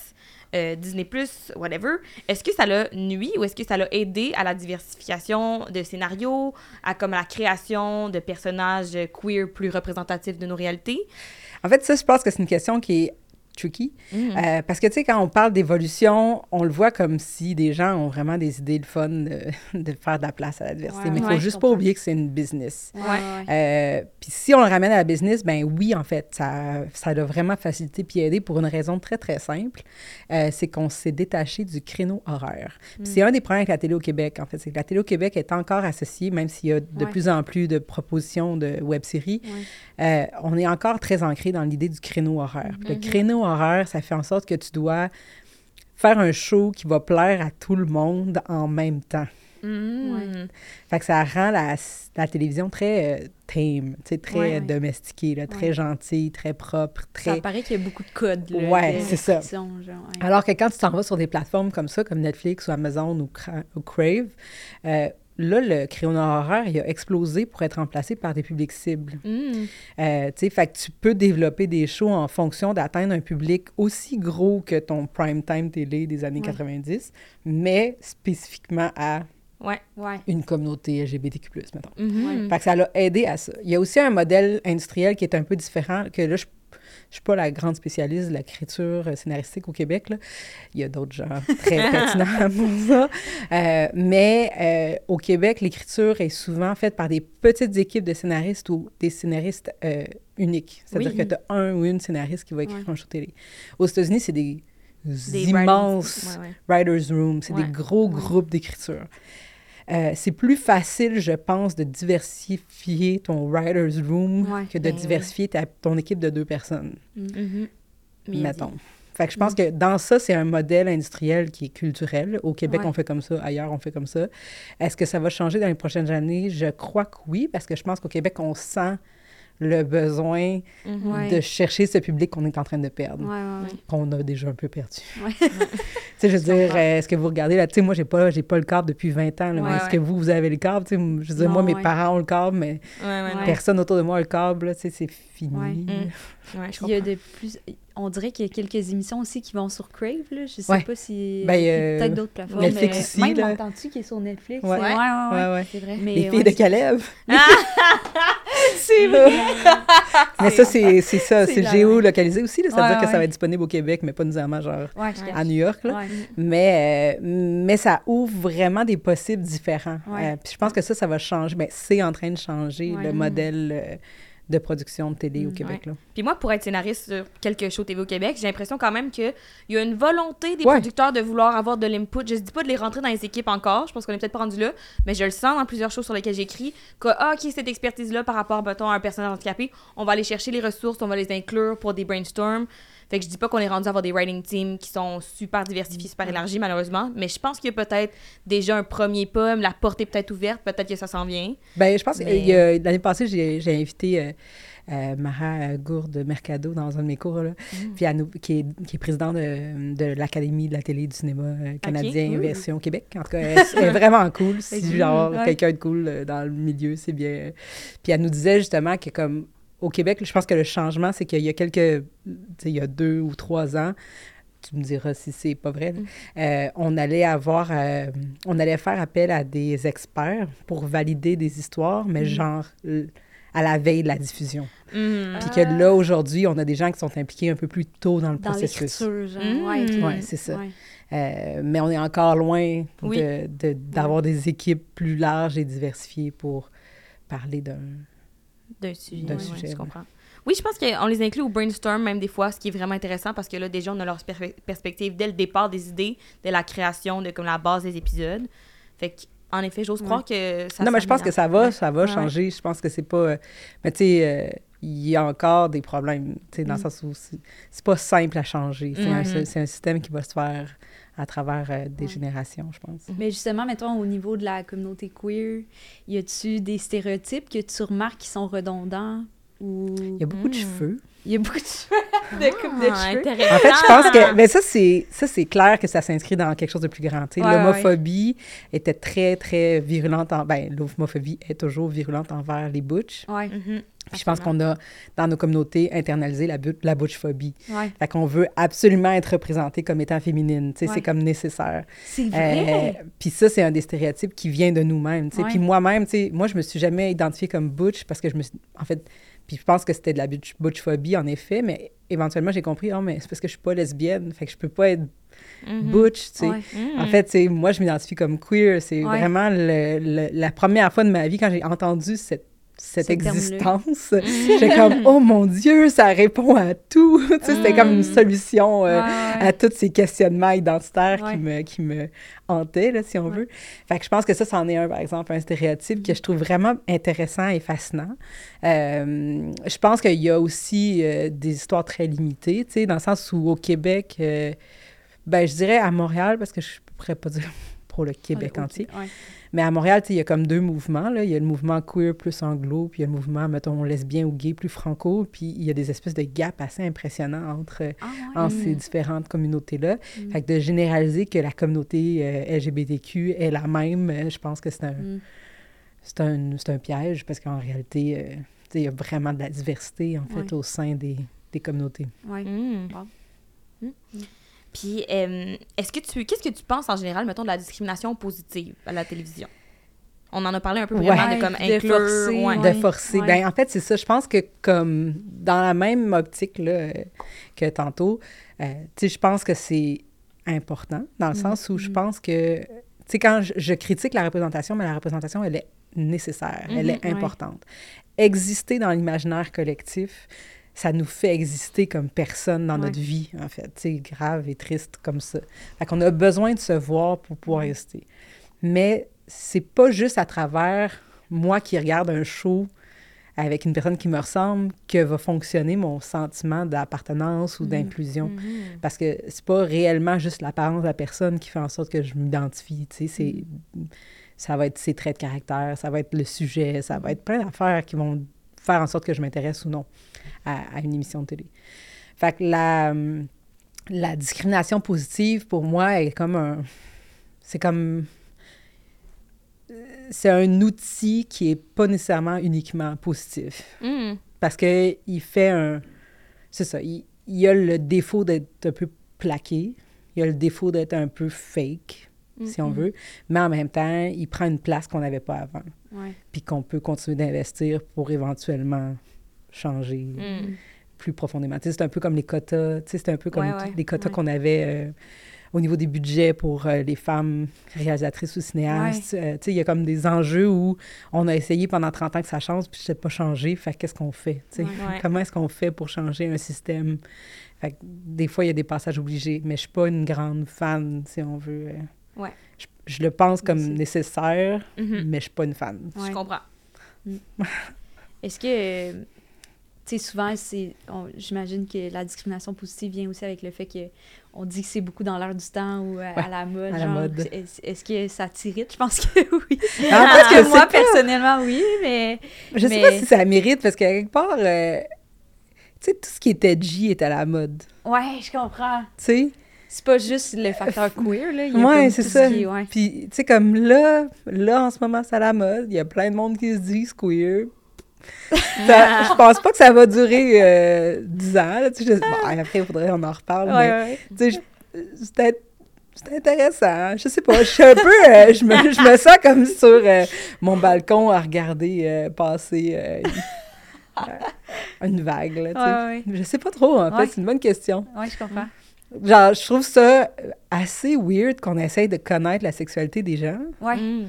C: euh, Disney+, whatever, est-ce que ça l'a nuit ou est-ce que ça l'a aidé à la diversification de scénarios, à comme la création de personnages queer plus représentatifs de nos réalités?
D: En fait, ça, je pense que c'est une question qui est tricky.
C: Mhm.
D: Euh, parce que, tu sais, quand on parle d'évolution, on le voit comme si des gens ont vraiment des idées de fun de, de faire de la place à la diversité.
B: Ouais,
D: Mais il faut
C: ouais,
D: juste
B: je
D: pas oublier que c'est une business.
B: Ouais.
D: Euh, Puis si on le ramène à la business, ben oui, en fait, ça, ça doit vraiment faciliter puis aider pour une raison très, très simple. Euh, c'est qu'on s'est détaché du créneau horaire. Puis c'est un des problèmes avec la télé au Québec, en fait. C'est que la télé au Québec est encore associée, même s'il y a de
B: Ouais.
D: plus en plus de propositions de web-séries,
B: Ouais.
D: euh, on est encore très ancré dans l'idée du créneau horaire. Le créneau horaire, ça fait en sorte que tu dois faire un show qui va plaire à tout le monde en même temps.
C: Mhm.
D: Fait que ça rend la, la télévision très euh, tame, tu sais, très
B: Ouais, ouais.
D: domestiquée, là, très
B: Ouais.
D: gentille, très propre, très...
B: Ça paraît qu'il y a beaucoup de codes, là.
D: Ouais, c'est ça.
B: restrictions, genre, ouais.
D: Alors que quand tu t'en vas sur des plateformes comme ça, comme Netflix ou Amazon ou, Cra- ou Crave, euh, là, le créneau horaire, il a explosé pour être remplacé par des publics cibles.
C: Mhm.
D: Euh, tu sais, fait que tu peux développer des shows en fonction d'atteindre un public aussi gros que ton prime time télé des années
B: Ouais.
D: 90, mais spécifiquement à
C: Ouais.
B: Ouais.
D: une communauté LGBTQ+, mettons.
C: Mhm.
D: Fait que ça l'a aidé à ça. Il y a aussi un modèle industriel qui est un peu différent, que là, je je suis pas la grande spécialiste de l'écriture euh, scénaristique au Québec. Là. Il y a d'autres gens très pertinents pour ça. Euh, mais euh, au Québec, l'écriture est souvent faite par des petites équipes de scénaristes ou des scénaristes euh, uniques. C'est-à-dire
C: Oui.
D: que tu as un ou une scénariste qui va écrire
B: Ouais.
D: un show télé. Aux États-Unis, c'est des,
C: Des
D: immenses
C: writers- ouais, ouais.
D: writers' rooms, c'est des gros groupes d'écriture. Euh, c'est plus facile, je pense, de diversifier ton writer's room
B: Ouais,
D: que de
C: ben
D: diversifier ta- ton équipe de deux personnes,
C: Mhm. Bien
D: mettons. Fait que je pense que dans ça, c'est un modèle industriel qui est culturel. Au Québec,
B: Ouais.
D: on fait comme ça. Ailleurs, on fait comme ça. Est-ce que ça va changer dans les prochaines années? Je crois que oui, parce que je pense qu'au Québec, on sent le besoin
C: Mhm.
D: De chercher ce public qu'on est en train de perdre,
B: Ouais, ouais, ouais.
D: qu'on a déjà un peu perdu.
B: Ouais.
D: tu sais, je veux dire, euh, est-ce que vous regardez là? Tu sais, moi, j'ai pas, j'ai pas le câble depuis 20 ans. là, mais est-ce
C: ouais.
D: que vous, vous avez le câble? Tu sais, je veux dire, moi, mes
B: ouais.
D: parents ont le câble, mais
C: Ouais, ouais,
B: Ouais.
D: personne autour de moi a le câble. là, Tu sais, c'est fini.
B: Ouais.
C: Mm. Ouais, je
B: Puis il y a
C: comprends.
B: de plus. On dirait qu'il y a quelques émissions aussi qui vont sur Crave, là. Je sais
D: Ouais.
B: pas si.
D: Ben, euh,
B: Peut-être d'autres plateformes.
D: Netflix
B: mais
D: aussi,
B: Même
D: là.
B: entends-tu qui est sur Netflix?
D: Ouais.
B: Ouais, ouais, ouais.
D: Ouais, ouais.
C: C'est vrai.
B: Mais
D: Les filles
B: ouais,
D: de Caleb.
B: C'est vrai.
D: Mais ça, c'est c'est ça.
B: C'est
D: C'est géolocalisé aussi. là. Ça veut
B: Ouais,
D: dire que ça va être disponible au Québec, mais pas nécessairement genre à New York. Là.
B: Ouais.
D: Mais, euh, mais ça ouvre vraiment des possibles différents.
B: Ouais.
D: Euh, puis je pense que ça, ça va changer. Ben, c'est en train de changer
B: Ouais.
D: le modèle euh, de production de télé au
B: Mm,
D: Québec. Là.
C: Puis moi, pour être scénariste sur quelques shows TV au Québec, j'ai l'impression quand même qu'il y a une volonté des
D: Ouais.
C: producteurs de vouloir avoir de l'input. Je dis pas de les rentrer dans les équipes encore, je pense qu'on est peut-être pas rendu là, mais je le sens dans plusieurs shows sur lesquels j'écris que, ah, OK, cette expertise-là par rapport, mettons, à un personnage handicapé, on va aller chercher les ressources, on va les inclure pour des brainstorms. Fait que je dis pas qu'on est rendu à avoir des writing teams qui sont super diversifiés, super élargis, malheureusement, mais je pense qu'il y a peut-être déjà un premier pas, la porte est peut-être ouverte, peut-être que ça s'en vient.
D: Ben, je pense
C: Mais-
D: que l'année passée, j'ai invité euh, euh, Mara Gourde Mercado dans un de mes cours, là,
C: Mm.
D: puis nous- qui, est, qui est présidente de, de l'Académie de la télé et du cinéma euh, canadien version Québec. En tout cas, elle, elle est vraiment cool. Si genre
B: ouais.
D: quelqu'un de cool dans le milieu, c'est bien. Puis elle nous disait justement que comme au Québec, je pense que le changement, c'est qu'il y a quelques, tu sais, il y a deux ou trois ans, tu me diras si c'est pas vrai,
C: Mm.
D: euh, on allait avoir, euh, on allait faire appel à des experts pour valider des histoires, mais
B: Mm.
D: genre à la veille de la diffusion.
C: Mm.
D: Puis que là, aujourd'hui, on a des gens qui sont impliqués un peu plus tôt dans le
B: Dans
D: processus.
C: Mm.
B: Ouais,
D: c'est ça.
B: ouais.
D: Euh, mais on est encore loin
C: Oui.
D: de- de- d'avoir des équipes plus larges et diversifiées pour parler d'un...
C: D'un sujet.
D: D'un
C: ouais,
D: sujet,
C: je comprends. Oui, je pense qu'on les inclut au brainstorm, même des fois, ce qui est vraiment intéressant parce que là, déjà, on a leur per- perspective dès le départ des idées, dès la création, de comme la base des épisodes. Fait que, en effet, j'ose croire que ça
D: non, mais je pense que ça va, ça va changer. Je pense que c'est pas... euh, Mais tu sais, euh, il y a encore des problèmes, tu sais, dans
B: Mm.
D: le sens où c'est pas simple à changer. C'est
C: Mhm.
D: c'est un système qui va se faire à travers euh, des
B: Ouais.
D: générations, je pense.
B: Mais justement, mettons, au niveau de la communauté queer, y a-tu des stéréotypes que tu remarques qui sont redondants ou...
D: Il y a beaucoup de
C: Mm.
D: cheveux.
B: Il y a beaucoup de cheveux, de coupe de
C: Ah,
B: cheveux.
C: intéressant.
D: En fait, je pense que mais ça c'est ça c'est clair que ça s'inscrit dans quelque chose de plus grand. Tu sais,
B: Ouais,
D: L'homophobie était très très virulente en ben l'homophobie est toujours virulente envers les butch.
B: Ouais,
C: Mhm.
D: Puis je pense qu'on a dans nos communautés internalisé la but la butchphobie.
B: ouais.
D: Fait qu'on veut absolument être représenté comme étant féminine, tu sais,
B: Ouais.
D: c'est comme nécessaire.
B: C'est vrai!
D: Euh, puis ça, c'est un des stéréotypes qui vient de nous-mêmes. tu sais.
B: Ouais.
D: Puis moi-même, tu sais, moi, je me suis jamais identifiée comme butch parce que je me suis... En fait, puis je pense que c'était de la butch, butchphobie, en effet, mais éventuellement, j'ai compris, oh, mais c'est parce que je suis pas lesbienne, fait que je peux pas être
C: Mhm.
D: butch, tu sais.
B: Ouais.
C: Mhm.
D: En fait, moi, je m'identifie comme queer. C'est
B: Ouais.
D: vraiment le- le- la première fois de ma vie quand j'ai entendu cette cette
B: Ce
D: existence, j'étais comme, oh mon Dieu, ça répond à tout. tu sais, c'était comme une
C: Mm.
D: solution euh,
B: Ouais,
D: à tous ces questionnements identitaires
B: Ouais.
D: qui, me, qui me hantaient, là, si on
B: Ouais.
D: veut. Fait que je pense que ça, c'en est un, par exemple, un stéréotype que je trouve vraiment intéressant et fascinant. Euh, je pense qu'il y a aussi euh, des histoires très limitées, tu sais, dans le sens où au Québec, ben, je dirais à Montréal, parce que je ne pourrais pas dire pour le Québec entier. Mais à Montréal, tu sais, il y a comme deux mouvements. Là. Il y a le mouvement queer plus anglo, puis il y a le mouvement, mettons, lesbien ou gay plus franco. Puis il y a des espèces de gaps assez impressionnants entre,
B: Ah, ouais.
D: entre ces
C: Mm.
D: différentes communautés-là.
B: Mm.
D: Fait que de généraliser que la communauté euh, LGBTQ est la même, euh, je pense que c'est un,
B: Mm.
D: c'est un, c'est un piège parce qu'en réalité, euh, tu sais, il y a vraiment de la diversité, en fait,
B: Ouais.
D: au sein des, des communautés.
C: Mhm.
B: Wow.
C: Puis, euh, est-ce que tu, qu'est-ce que tu penses en général, mettons, de la discrimination positive à la télévision? On en a parlé un peu
D: Ouais.
C: vraiment de comme
B: de
C: inclure.
B: forcer,
C: ouais.
B: ouais.
D: de forcer.
B: ouais.
D: Ben, en fait, c'est ça. Je pense que comme dans la même optique là, euh, que tantôt, euh, tu sais, je pense que c'est important dans le sens où je
B: Mhm.
D: pense que, tu sais, quand je, je critique la représentation, mais la représentation, elle est nécessaire, elle est
B: ouais.
D: importante. Exister dans l'imaginaire collectif, ça nous fait exister comme personne dans
B: Ouais.
D: notre vie, en fait. Sais, grave et triste comme ça. Fait qu'on a besoin de se voir pour pouvoir exister. Mais c'est pas juste à travers moi qui regarde un show avec une personne qui me ressemble que va fonctionner mon sentiment d'appartenance ou
B: Mhm.
D: d'inclusion.
C: Mhm.
D: Parce que c'est pas réellement juste l'apparence de la personne qui fait en sorte que je m'identifie, tu sais, c'est... Ça va être ses traits de caractère, ça va être le sujet, ça va être plein d'affaires qui vont faire en sorte que je m'intéresse ou non à, à une émission de télé. Fait que la, hum, la discrimination positive, pour moi, est comme un... C'est comme... C'est un outil qui est pas nécessairement uniquement positif
C: Mhm.
D: parce que il fait un c'est ça il, il a le défaut d'être un peu plaqué il a le défaut d'être un peu fake si on
C: Mhm.
D: veut mais en même temps il prend une place qu'on n'avait pas avant
B: Ouais.
D: puis qu'on peut continuer d'investir pour éventuellement changer
C: Mhm.
D: plus profondément tu sais c'est un peu comme les quotas tu sais c'est un peu comme
C: Ouais, ouais,
D: tous les quotas
B: ouais.
D: qu'on avait euh, au niveau des budgets pour euh, les femmes réalisatrices ou cinéastes. Euh, tu sais, il y a comme des enjeux où on a essayé pendant 30 ans que ça change, puis c'est pas changé. Fait que qu'est-ce qu'on fait? tu sais?
B: Ouais.
C: Ouais.
D: Comment est-ce qu'on fait pour changer un système? Fait que des fois, il y a des passages obligés, mais je suis pas une grande fan, si on veut.
C: Ouais.
D: Je, je le pense comme nécessaire,
C: Mhm.
D: mais je suis pas une fan.
C: Je comprends.
B: Mm.
C: Est-ce que.
B: Tu sais, souvent, c'est, j'imagine que la discrimination positive vient aussi avec le fait que on dit que c'est beaucoup dans l'air du temps ou à, à la mode.
D: à la
B: genre.
D: mode.
B: Est-ce, que ça t'irrite? Je pense que oui.
D: Ah, parce que
B: moi, personnellement, oui, mais...
D: Je sais
B: Mais-
D: pas si ça mérite, parce qu'à quelque part, euh, tu sais, tout ce qui est edgy est à la mode.
B: Ouais, je comprends.
D: Tu sais?
B: C'est pas juste le facteur queer, là. Il y a
D: Ouais, c'est ça.
B: qui ouais.
D: Puis, tu sais, comme là, là, en ce moment, c'est à la mode. Il y a plein de monde qui se dit queer. Ça- je pense pas que ça va durer euh, 10 ans. Là, tu sais, je- bon, après, il faudrait qu'on en reparle.
B: Ouais,
D: mais,
B: ouais.
D: tu sais, je- c'est intéressant. Je sais pas. Je suis un peu. euh, je, me, je me sens comme sur euh, mon balcon à regarder euh, passer euh, une, vague. Là.
B: Ouais, ouais.
D: Je sais pas trop, en
B: Ouais.
D: fait. C'est une bonne question.
B: Ouais, je comprends.
D: Genre, je trouve ça assez weird qu'on essaye de connaître la sexualité des gens.
B: Ouais,
C: Mm.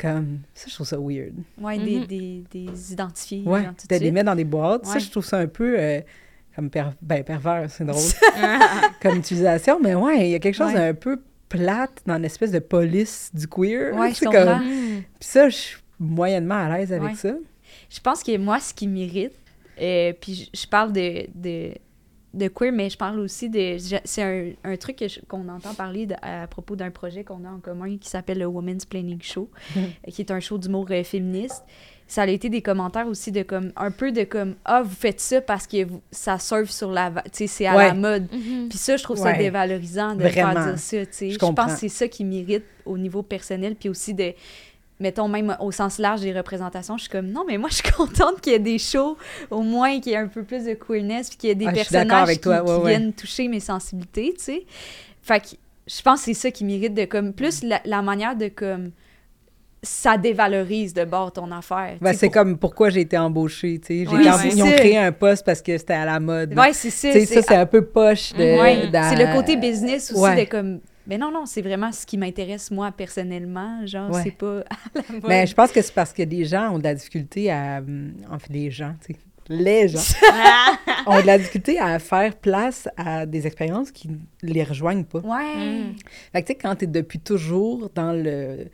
D: Comme, ça, je trouve ça weird.
B: ouais, des,
C: Mhm.
B: des, des identifiés.
D: Ouais,
B: de
D: les mettre dans des boîtes, ça, je trouve ça un peu euh, comme per- ben, pervers, c'est drôle, comme utilisation. Mais ouais, il y a quelque chose
B: Ouais.
D: d'un peu plate dans l'espèce de police du queer.
B: Ouais,
D: C'est comme-
C: Mm.
D: Puis ça, je suis moyennement à l'aise avec
B: Ouais.
D: ça.
B: Je pense que moi, ce qui m'irrite, euh, puis je, je parle de, de, de queer, mais je parle aussi de. C'est un, un truc qu'on entend parler de- à propos d'un projet qu'on a en commun qui s'appelle le Women's Planning Show, qui est un show d'humour euh, féministe. Ça a été des commentaires aussi de comme. Un peu de comme. Ah, vous faites ça parce que vous- ça surfe sur la. va- Tu sais, c'est à
D: Ouais.
B: la mode.
C: Mhm.
B: Puis ça, je trouve ça dévalorisant de
D: Vraiment.
B: faire dire ça, tu sais.
D: Je
B: Je, pense que c'est ça qui m'irrite au niveau personnel, puis aussi de, mettons, même au sens large des représentations, je suis comme, non, mais moi, je suis contente qu'il y ait des shows, au moins qu'il y ait un peu plus de queerness, puis qu'il y ait des
D: Ah,
B: personnages
D: avec
B: qui,
D: toi, ouais,
B: qui
D: ouais.
B: viennent toucher mes sensibilités, tu sais. Fait que je pense que c'est ça qui m'irrite de, comme, plus la, la manière de, comme, ça dévalorise de bord ton affaire.
D: Ben, c'est
B: pour-
D: comme pourquoi j'ai été embauchée, tu sais.
B: Ouais,
D: Ils ont créé un poste parce que c'était à la mode.
B: Ouais, c'est ça.
D: Ça, c'est un peu poche de...
B: Ouais,
D: d'a-
B: c'est le côté business aussi de comme mais non non c'est vraiment ce qui m'intéresse moi personnellement genre
D: Ouais.
B: c'est pas à la mode.
D: Mais je pense que c'est parce que les gens ont de la difficulté à... hum, En fait, les gens, tu sais, les gens ont de la difficulté à faire place à des expériences qui les rejoignent pas.
B: ouais
C: Mm.
D: Fait que, tu sais, quand t'es depuis toujours dans le...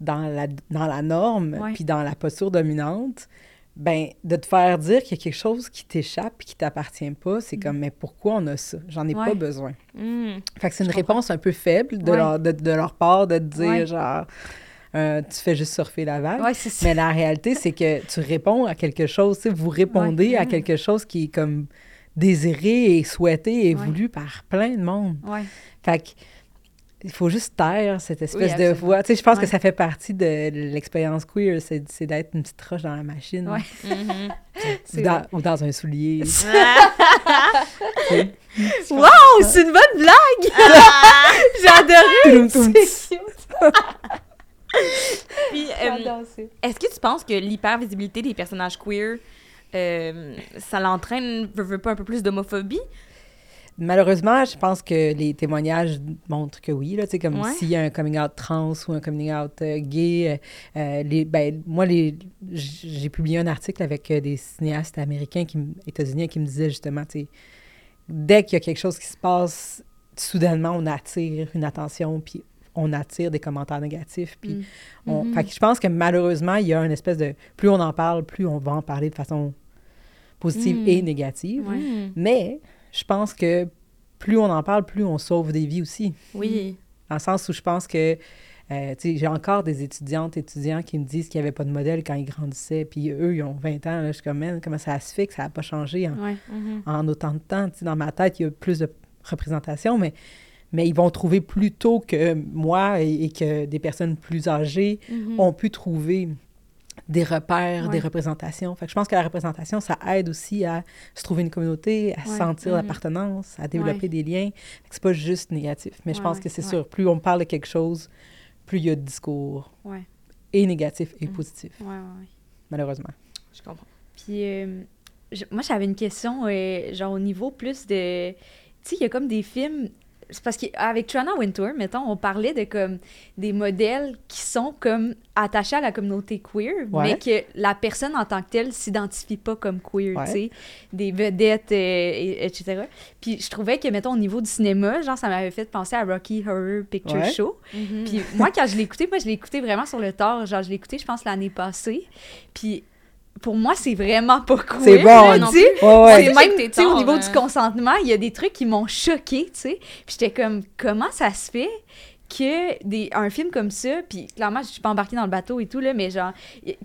D: Dans la, dans la norme, puis dans la posture dominante, ben de te faire dire qu'il y a quelque chose qui t'échappe et qui t'appartient pas, c'est comme, mais pourquoi on a ça? J'en ai pas
B: Mm.
D: Besoin.
C: Mm.
D: Fait que c'est une
B: comprends.
D: réponse un peu faible de,
B: Ouais.
D: leur, de, de leur part de te dire,
B: Ouais.
D: genre, euh, tu fais juste surfer la vague. Mais la réalité, c'est que tu réponds à quelque chose, tu sais, vous répondez à
B: Mm.
D: quelque chose qui est comme désiré et souhaité et voulu par plein de monde. Fait que il faut juste taire cette espèce
B: Oui,
D: de voix. Tu sais, je pense que ça fait partie de l'expérience queer, c'est c'est d'être une petite roche dans la machine.
B: Ouais.
C: Mhm.
B: c'est
D: Ou dans,
B: vrai.
D: ou dans un soulier.
B: wow c'est une bonne blague j'ai adoré c'est cute
C: Puis, euh, est-ce que tu penses que l'hypervisibilité des personnages queer, euh, ça l'entraîne, veut, veut pas un peu plus d'homophobie?
D: Malheureusement, je pense que les témoignages montrent que oui. Là, comme
C: Ouais.
D: s'il y a un coming out trans ou un coming out euh, gay. euh, euh, les, ben, moi, les, j'ai publié un article avec euh, des cinéastes américains, qui, états-uniens, qui me disaient justement, dès qu'il y a quelque chose qui se passe, soudainement, on attire une attention, puis on attire des commentaires négatifs. Puis
B: Mm.
D: on-
B: Mhm.
D: fait que je pense que malheureusement, il y a une espèce de... Plus on en parle, plus on va en parler de façon positive
C: Mm.
D: et négative.
B: Ouais.
D: Mais je pense que plus on en parle, plus on sauve des vies aussi.
C: Oui.
D: Dans le sens où je pense que, euh, tu sais, j'ai encore des étudiantes, étudiants qui me disent qu'il n'y avait pas de modèle quand ils grandissaient, puis eux, ils ont 20 ans. Là, je suis comme, comment ça se fait que ça n'a pas changé en,
B: ouais
C: Mhm.
D: en autant de temps? Tu sais, dans ma tête, il y a plus de représentation, mais, mais ils vont trouver plus tôt que moi et, et que des personnes plus âgées
C: Mhm.
D: ont pu trouver des repères,
B: Ouais.
D: des représentations. Fait que je pense que la représentation, ça aide aussi à se trouver une communauté, à
B: Ouais.
D: sentir
C: Mhm.
D: l'appartenance, à développer
B: Ouais.
D: des liens. C'est pas juste négatif. Mais je pense
B: ouais,
D: que c'est
B: ouais.
D: sûr, plus on parle de quelque chose, plus il y a de discours
B: ouais
D: et négatifs et
B: ouais, ouais.
D: malheureusement.
C: Je comprends.
B: Puis, euh, je- moi, j'avais une question, euh, genre au niveau plus de. Tu sais, il y a comme des films. C'est parce qu'avec Trana Wintour, mettons, on parlait de comme des modèles qui sont comme attachés à la communauté queer,
D: Ouais.
B: mais que la personne en tant que telle s'identifie pas comme queer,
D: Ouais.
B: tu sais, des vedettes, euh, et- etc. Puis je trouvais que, mettons, au niveau du cinéma, genre, ça m'avait fait penser à Rocky Horror Picture
D: Ouais.
B: Show.
C: Mhm.
B: Puis moi, quand je l'ai écouté, moi, je l'ai écouté vraiment sur le tard. Genre, je l'ai écouté, je pense, l'année passée. Puis pour moi, c'est vraiment pas cool.
D: C'est bon,
B: là,
D: non
B: tu sais.
D: Ouais, ouais.
B: C'est
C: Je sais
B: même, tu sais, au niveau du consentement, il y a des trucs qui m'ont choqué, tu sais. Puis j'étais comme, comment ça se fait que des, un film comme ça, puis clairement, je suis pas embarquée dans le bateau et tout, là, mais genre,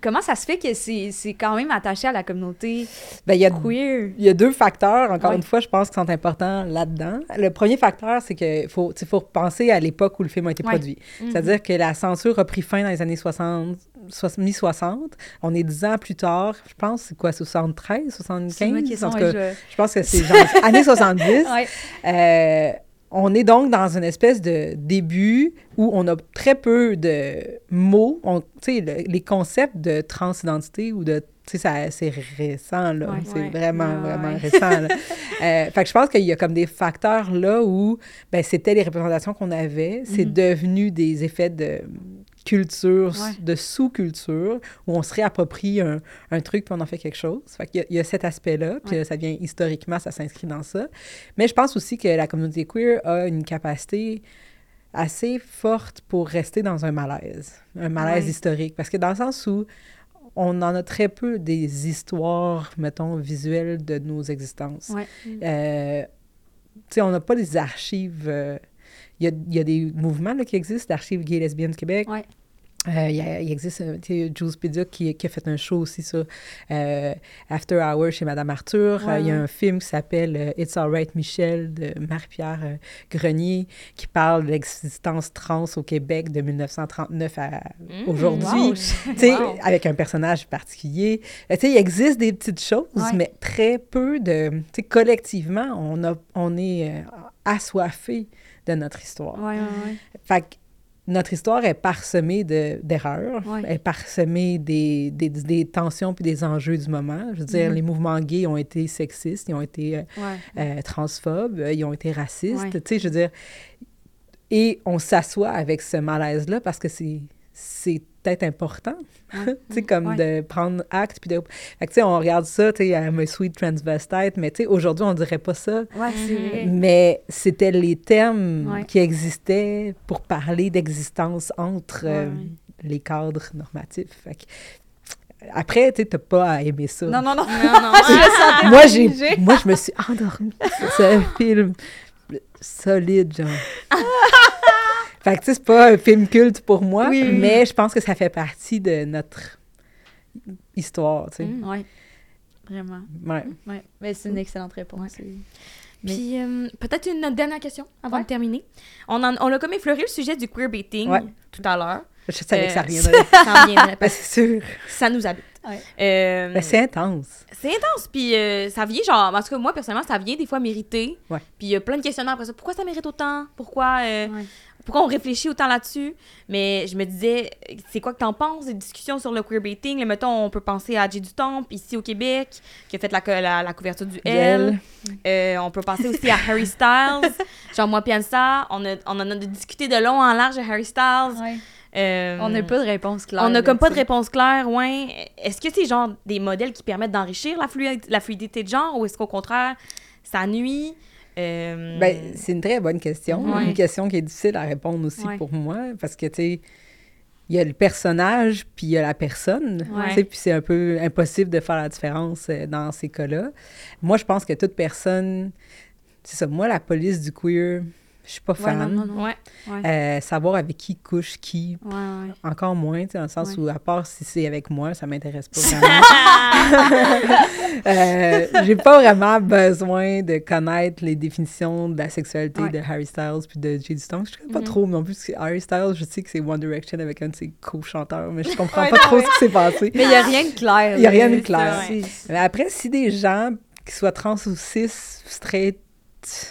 B: comment ça se fait que c'est c'est quand même attaché à la communauté
D: Ben, il y a
B: queer?
D: Il y a deux facteurs, encore
B: Ouais.
D: une fois, je pense, qui sont importants là-dedans. Le premier facteur, c'est qu'il faut, faut penser à l'époque où le film a été
B: Ouais.
D: produit.
C: Mhm.
D: C'est-à-dire que la censure a pris fin dans les années 60, soix- mi-60. On est dix ans plus tard, je pense, c'est quoi, 73, 75?
B: C'est moi qui
D: En tout
B: ouais,
D: cas,
B: je-
D: je pense que c'est genre années 70.
B: Ouais.
D: Euh, on est donc dans une espèce de début où on a très peu de mots. On- Tu sais, le- les concepts de transidentité ou de... Tu sais, c'est récent, là.
B: Ouais.
D: c'est
C: Ouais.
D: vraiment,
B: Ouais,
D: vraiment récent, là. Euh, fait que je pense qu'il y a comme des facteurs là où, ben, c'était les représentations qu'on avait. C'est
B: Mhm.
D: devenu des effets de culture,
B: Ouais.
D: de sous-culture, où on se réapproprie un, un truc puis on en fait quelque chose. Fait qu'il y a- il y, a cet aspect-là, puis
B: Ouais.
D: là, ça vient historiquement, ça s'inscrit dans ça. Mais je pense aussi que la communauté queer a une capacité assez forte pour rester dans un malaise, un malaise
B: Ouais.
D: historique. Parce que dans le sens où on en a très peu des histoires, mettons, visuelles de nos existences. Euh, tu sais, on n'a pas des archives. euh, y, a, il y a des mouvements là, qui existent, l'archive gay lesbienne du Québec.
B: Ouais.
D: Euh, il, y a- il existe, euh, tu sais, Jules Pedia qui, qui a fait un show aussi sur euh, After Hours chez Madame Arthur.
B: Ouais,
D: Euh, il y a un film qui s'appelle It's Alright Michel de Marie-Pierre Grenier qui parle de l'existence trans au Québec de 1939 à
C: Mmh,
D: aujourd'hui.
B: wow.
D: Tu sais,
C: Wow.
D: avec un personnage particulier. Tu sais, il existe des petites choses,
B: Ouais.
D: mais très peu de... Tu sais, collectivement, on, a, on est assoiffé de notre histoire.
B: Ouais.
D: Fait que notre histoire est parsemée de- d'erreurs, est parsemée des, des, des tensions puis des enjeux du moment. Je veux dire,
B: Mhm.
D: les mouvements gays ont été sexistes, ils ont été euh, euh, transphobes, euh, ils ont été racistes. Tu sais, je veux dire, et on s'assoit avec ce malaise-là parce que c'est c'est peut-être important,
B: Ouais.
D: tu sais, comme
B: Ouais.
D: de prendre acte. Puis de... Fait que, tu sais, on regarde ça, tu sais, I'm a sweet transvestite, mais tu sais, aujourd'hui, on dirait pas ça.
B: Ouais, c'est
C: Mhm.
B: vrai.
D: Mais c'était les thèmes
B: Ouais.
D: qui existaient pour parler d'existence entre euh, les cadres normatifs. Fait que, après, tu sais, t'as pas à aimer ça.
B: Non, non, non.
C: Non.
B: Je
D: moi, j'ai, moi, je me suis endormie sur ce film solide, genre. fait que, tu sais, c'est pas un film culte pour moi,
B: Oui, oui, oui.
D: mais je pense que ça fait partie de notre histoire, tu sais.
C: Mm.
B: Ouais. Vraiment.
D: Ouais.
B: Ouais. Mais c'est une excellente réponse.
C: Puis euh, peut-être une dernière question avant
B: Ouais.
C: de terminer. On, en- on a comme effleuré le sujet du queerbaiting
D: Ouais.
C: tout à l'heure.
D: Je savais que ça
C: Euh,
D: reviendrait.
C: Ça en viendrait
D: Ben,
C: que
D: c'est sûr.
C: ça nous habite.
B: Ouais.
C: Euh,
D: Ben, c'est intense.
C: c'est intense. Puis euh, ça vient, genre, parce que moi, personnellement, ça vient des fois mériter.
D: Ouais.
C: Puis il y a plein de questionnements après ça. Pourquoi ça mérite autant? Pourquoi, euh,
B: Ouais.
C: pourquoi on réfléchit autant là-dessus? Mais je me disais, c'est quoi que t'en penses des discussions sur le queerbaiting? Là, mettons, on peut penser à Jay Dutombe, ici au Québec, qui a fait la, la, la couverture du L. Euh, on peut penser aussi à Harry Styles. Genre, moi, Piansa, on, a, on en a discuté de long en large de Harry Styles. Euh,
B: On n'a pas de réponse claire.
C: on n'a comme pas de réponse claire, ouais. Est-ce que c'est genre des modèles qui permettent d'enrichir la, fluid- la fluidité de genre ou est-ce qu'au contraire, ça nuit? Euh,
D: Ben, c'est une très bonne question.
C: Ouais.
D: Une question qui est difficile à répondre aussi
B: Ouais.
D: pour moi, parce que, tu sais, il y a le personnage, puis il y a la personne.
B: Ouais.
D: tu sais, Puis c'est un peu impossible de faire la différence euh, dans ces cas-là. Moi, je pense que toute personne... C'est ça, moi, la police du queer, je suis pas
B: Ouais,
D: fan.
B: non, non, non.
C: ouais.
B: Ouais.
D: Euh, savoir avec qui couche qui,
B: Ouais, ouais.
D: encore moins, tu sais, dans le sens
B: Ouais.
D: où, à part si c'est avec moi, ça m'intéresse pas vraiment. Euh, j'ai pas vraiment besoin de connaître les définitions de la sexualité
B: Ouais.
D: de Harry Styles puis de Jay Stone. Je connais pas
C: Mhm.
D: trop non plus. parce que Harry Styles, je sais que c'est One Direction avec un de ses co-chanteurs, mais je comprends
B: Ouais,
D: pas trop
B: ouais.
D: ce qui s'est passé.
B: Mais il n'y a rien de clair.
D: Il y a rien de clair. Mais après, si des gens, qui soient trans ou cis, straight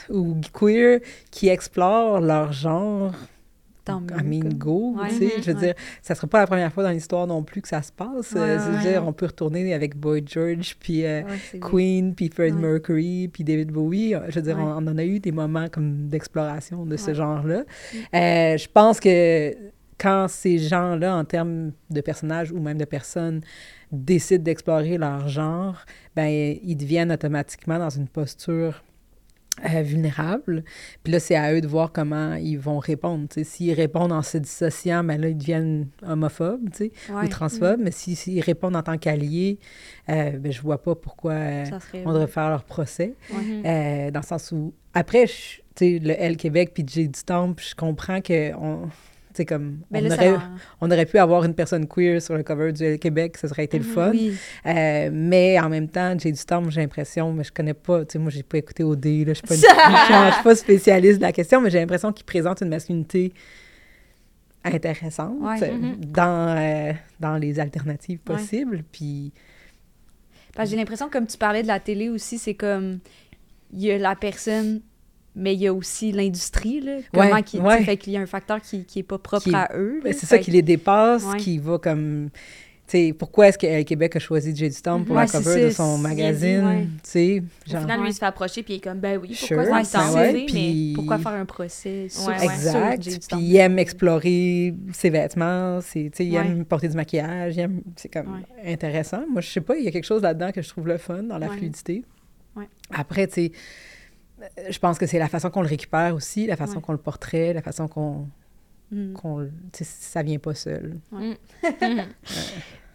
D: ou queer, qui explorent leur genre,
B: Tant mieux,
D: I mean,
B: comme.
D: go,
B: Ouais.
D: tu sais, je veux
B: Ouais.
D: dire, ça sera pas la première fois dans l'histoire non plus que ça se passe.
B: Ouais,
D: Euh, je veux
B: ouais.
D: dire, on peut retourner avec Boy George, puis euh. Queen, puis
B: Ouais.
D: Mercury, puis David Bowie. Je veux dire, on, on en a eu des moments comme d'exploration de ce genre-là.
B: Mm.
D: Euh, je pense que quand ces gens-là, en termes de personnages ou même de personnes, décident d'explorer leur genre, ben ils deviennent automatiquement dans une posture euh, vulnérables. Puis là, c'est à eux de voir comment ils vont répondre. S'ils répondent en se dissociant, ben là, ils deviennent homophobes ou transphobes. Mais si- s'ils répondent en tant qu'alliés, euh, ben, je vois pas pourquoi euh, on devrait faire leur procès.
C: Mhm.
D: Euh, dans le sens où, après, je- tu sais, le L Québec puis J du Temple, je comprends que on, sais, comme,
B: Mais
D: on, aurait, on aurait pu avoir une personne queer sur le cover du L Québec, ça aurait été le fun.
B: Oui.
D: Euh, mais en même temps, J du Temple, j'ai l'impression, mais je connais pas, tu sais, moi, j'ai pas écouté OD, là, je suis pas, une- je suis pas spécialiste de la question, mais j'ai l'impression qu'il présente une masculinité intéressante
B: Ouais.
C: Mhm.
D: dans, euh, dans les alternatives
B: Ouais.
D: possibles. Puis,
B: Parce que j'ai l'impression, comme tu parlais de la télé aussi, c'est comme. Il y a la personne, mais il y a aussi l'industrie, là. Comment
D: Ouais,
B: qui,
D: ouais.
B: Fait qu'il y a un facteur qui, qui est pas propre
D: Qui
B: à eux.
D: Ben, c'est ça qui les dépasse,
B: Ouais.
D: qui va comme. Tu sais, pourquoi est-ce que Québec a choisi J du Temple pour
B: Ouais,
D: la cover de son magazine?
B: ouais.
D: Tu sais,
C: Au
D: genre.
C: final, lui, il se fait approcher, puis il est comme, ben oui,
D: Sure,
C: pourquoi
B: Ouais,
C: ça sais, mais-
D: puis-
B: Pourquoi faire un procès sur,
C: Ouais, ouais.
B: sur
D: Exact. Puis il aime explorer ses vêtements, c'est, tu sais, il
B: Ouais.
D: aime porter du maquillage, il aime- c'est comme intéressant. Moi, je sais pas, il y a quelque chose là-dedans que je trouve le fun dans la
B: Ouais.
D: fluidité.
B: Ouais.
D: Après, tu sais, je pense que c'est la façon qu'on le récupère aussi, la façon
B: Ouais.
D: qu'on le portrait, la façon qu'on,
B: Mm.
D: qu'on ça vient pas seul.
C: Mhm.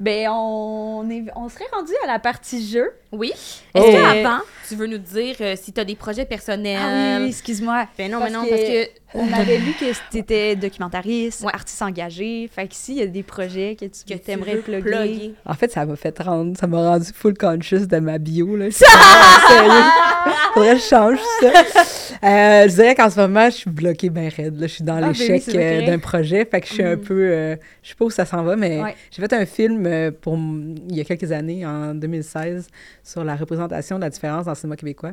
B: Ben, on, est, on serait rendu à la partie jeu.
C: Oui. Est-ce
D: Oh.
C: qu'avant, tu veux nous dire euh, si tu as des projets personnels?
B: Ah oui, excuse-moi.
C: Ben non,
B: Parce
C: mais non,
B: que-
C: parce que...
B: On avait lu que c'était documentariste,
C: Ouais.
B: artiste engagé. Fait que s'il y a des projets que tu,
C: que
B: aimerais
C: tu veux
B: plugger.
C: plugger.
D: En fait, ça m'a fait rendre, ça m'a rendu full conscious de ma bio, là. Sérieux. Faudrait que je change ça. Euh, je dirais qu'en ce moment, je suis bloquée bien raide, là. Je suis dans
B: Ah, ben oui,
D: l'échec euh, d'un projet, fait que je suis un
B: Mhm.
D: peu... euh, je sais pas où ça s'en va, mais
B: Ouais.
D: j'ai fait un film euh, pour, il y a quelques années, en 2016, sur la représentation de la différence dans le cinéma québécois.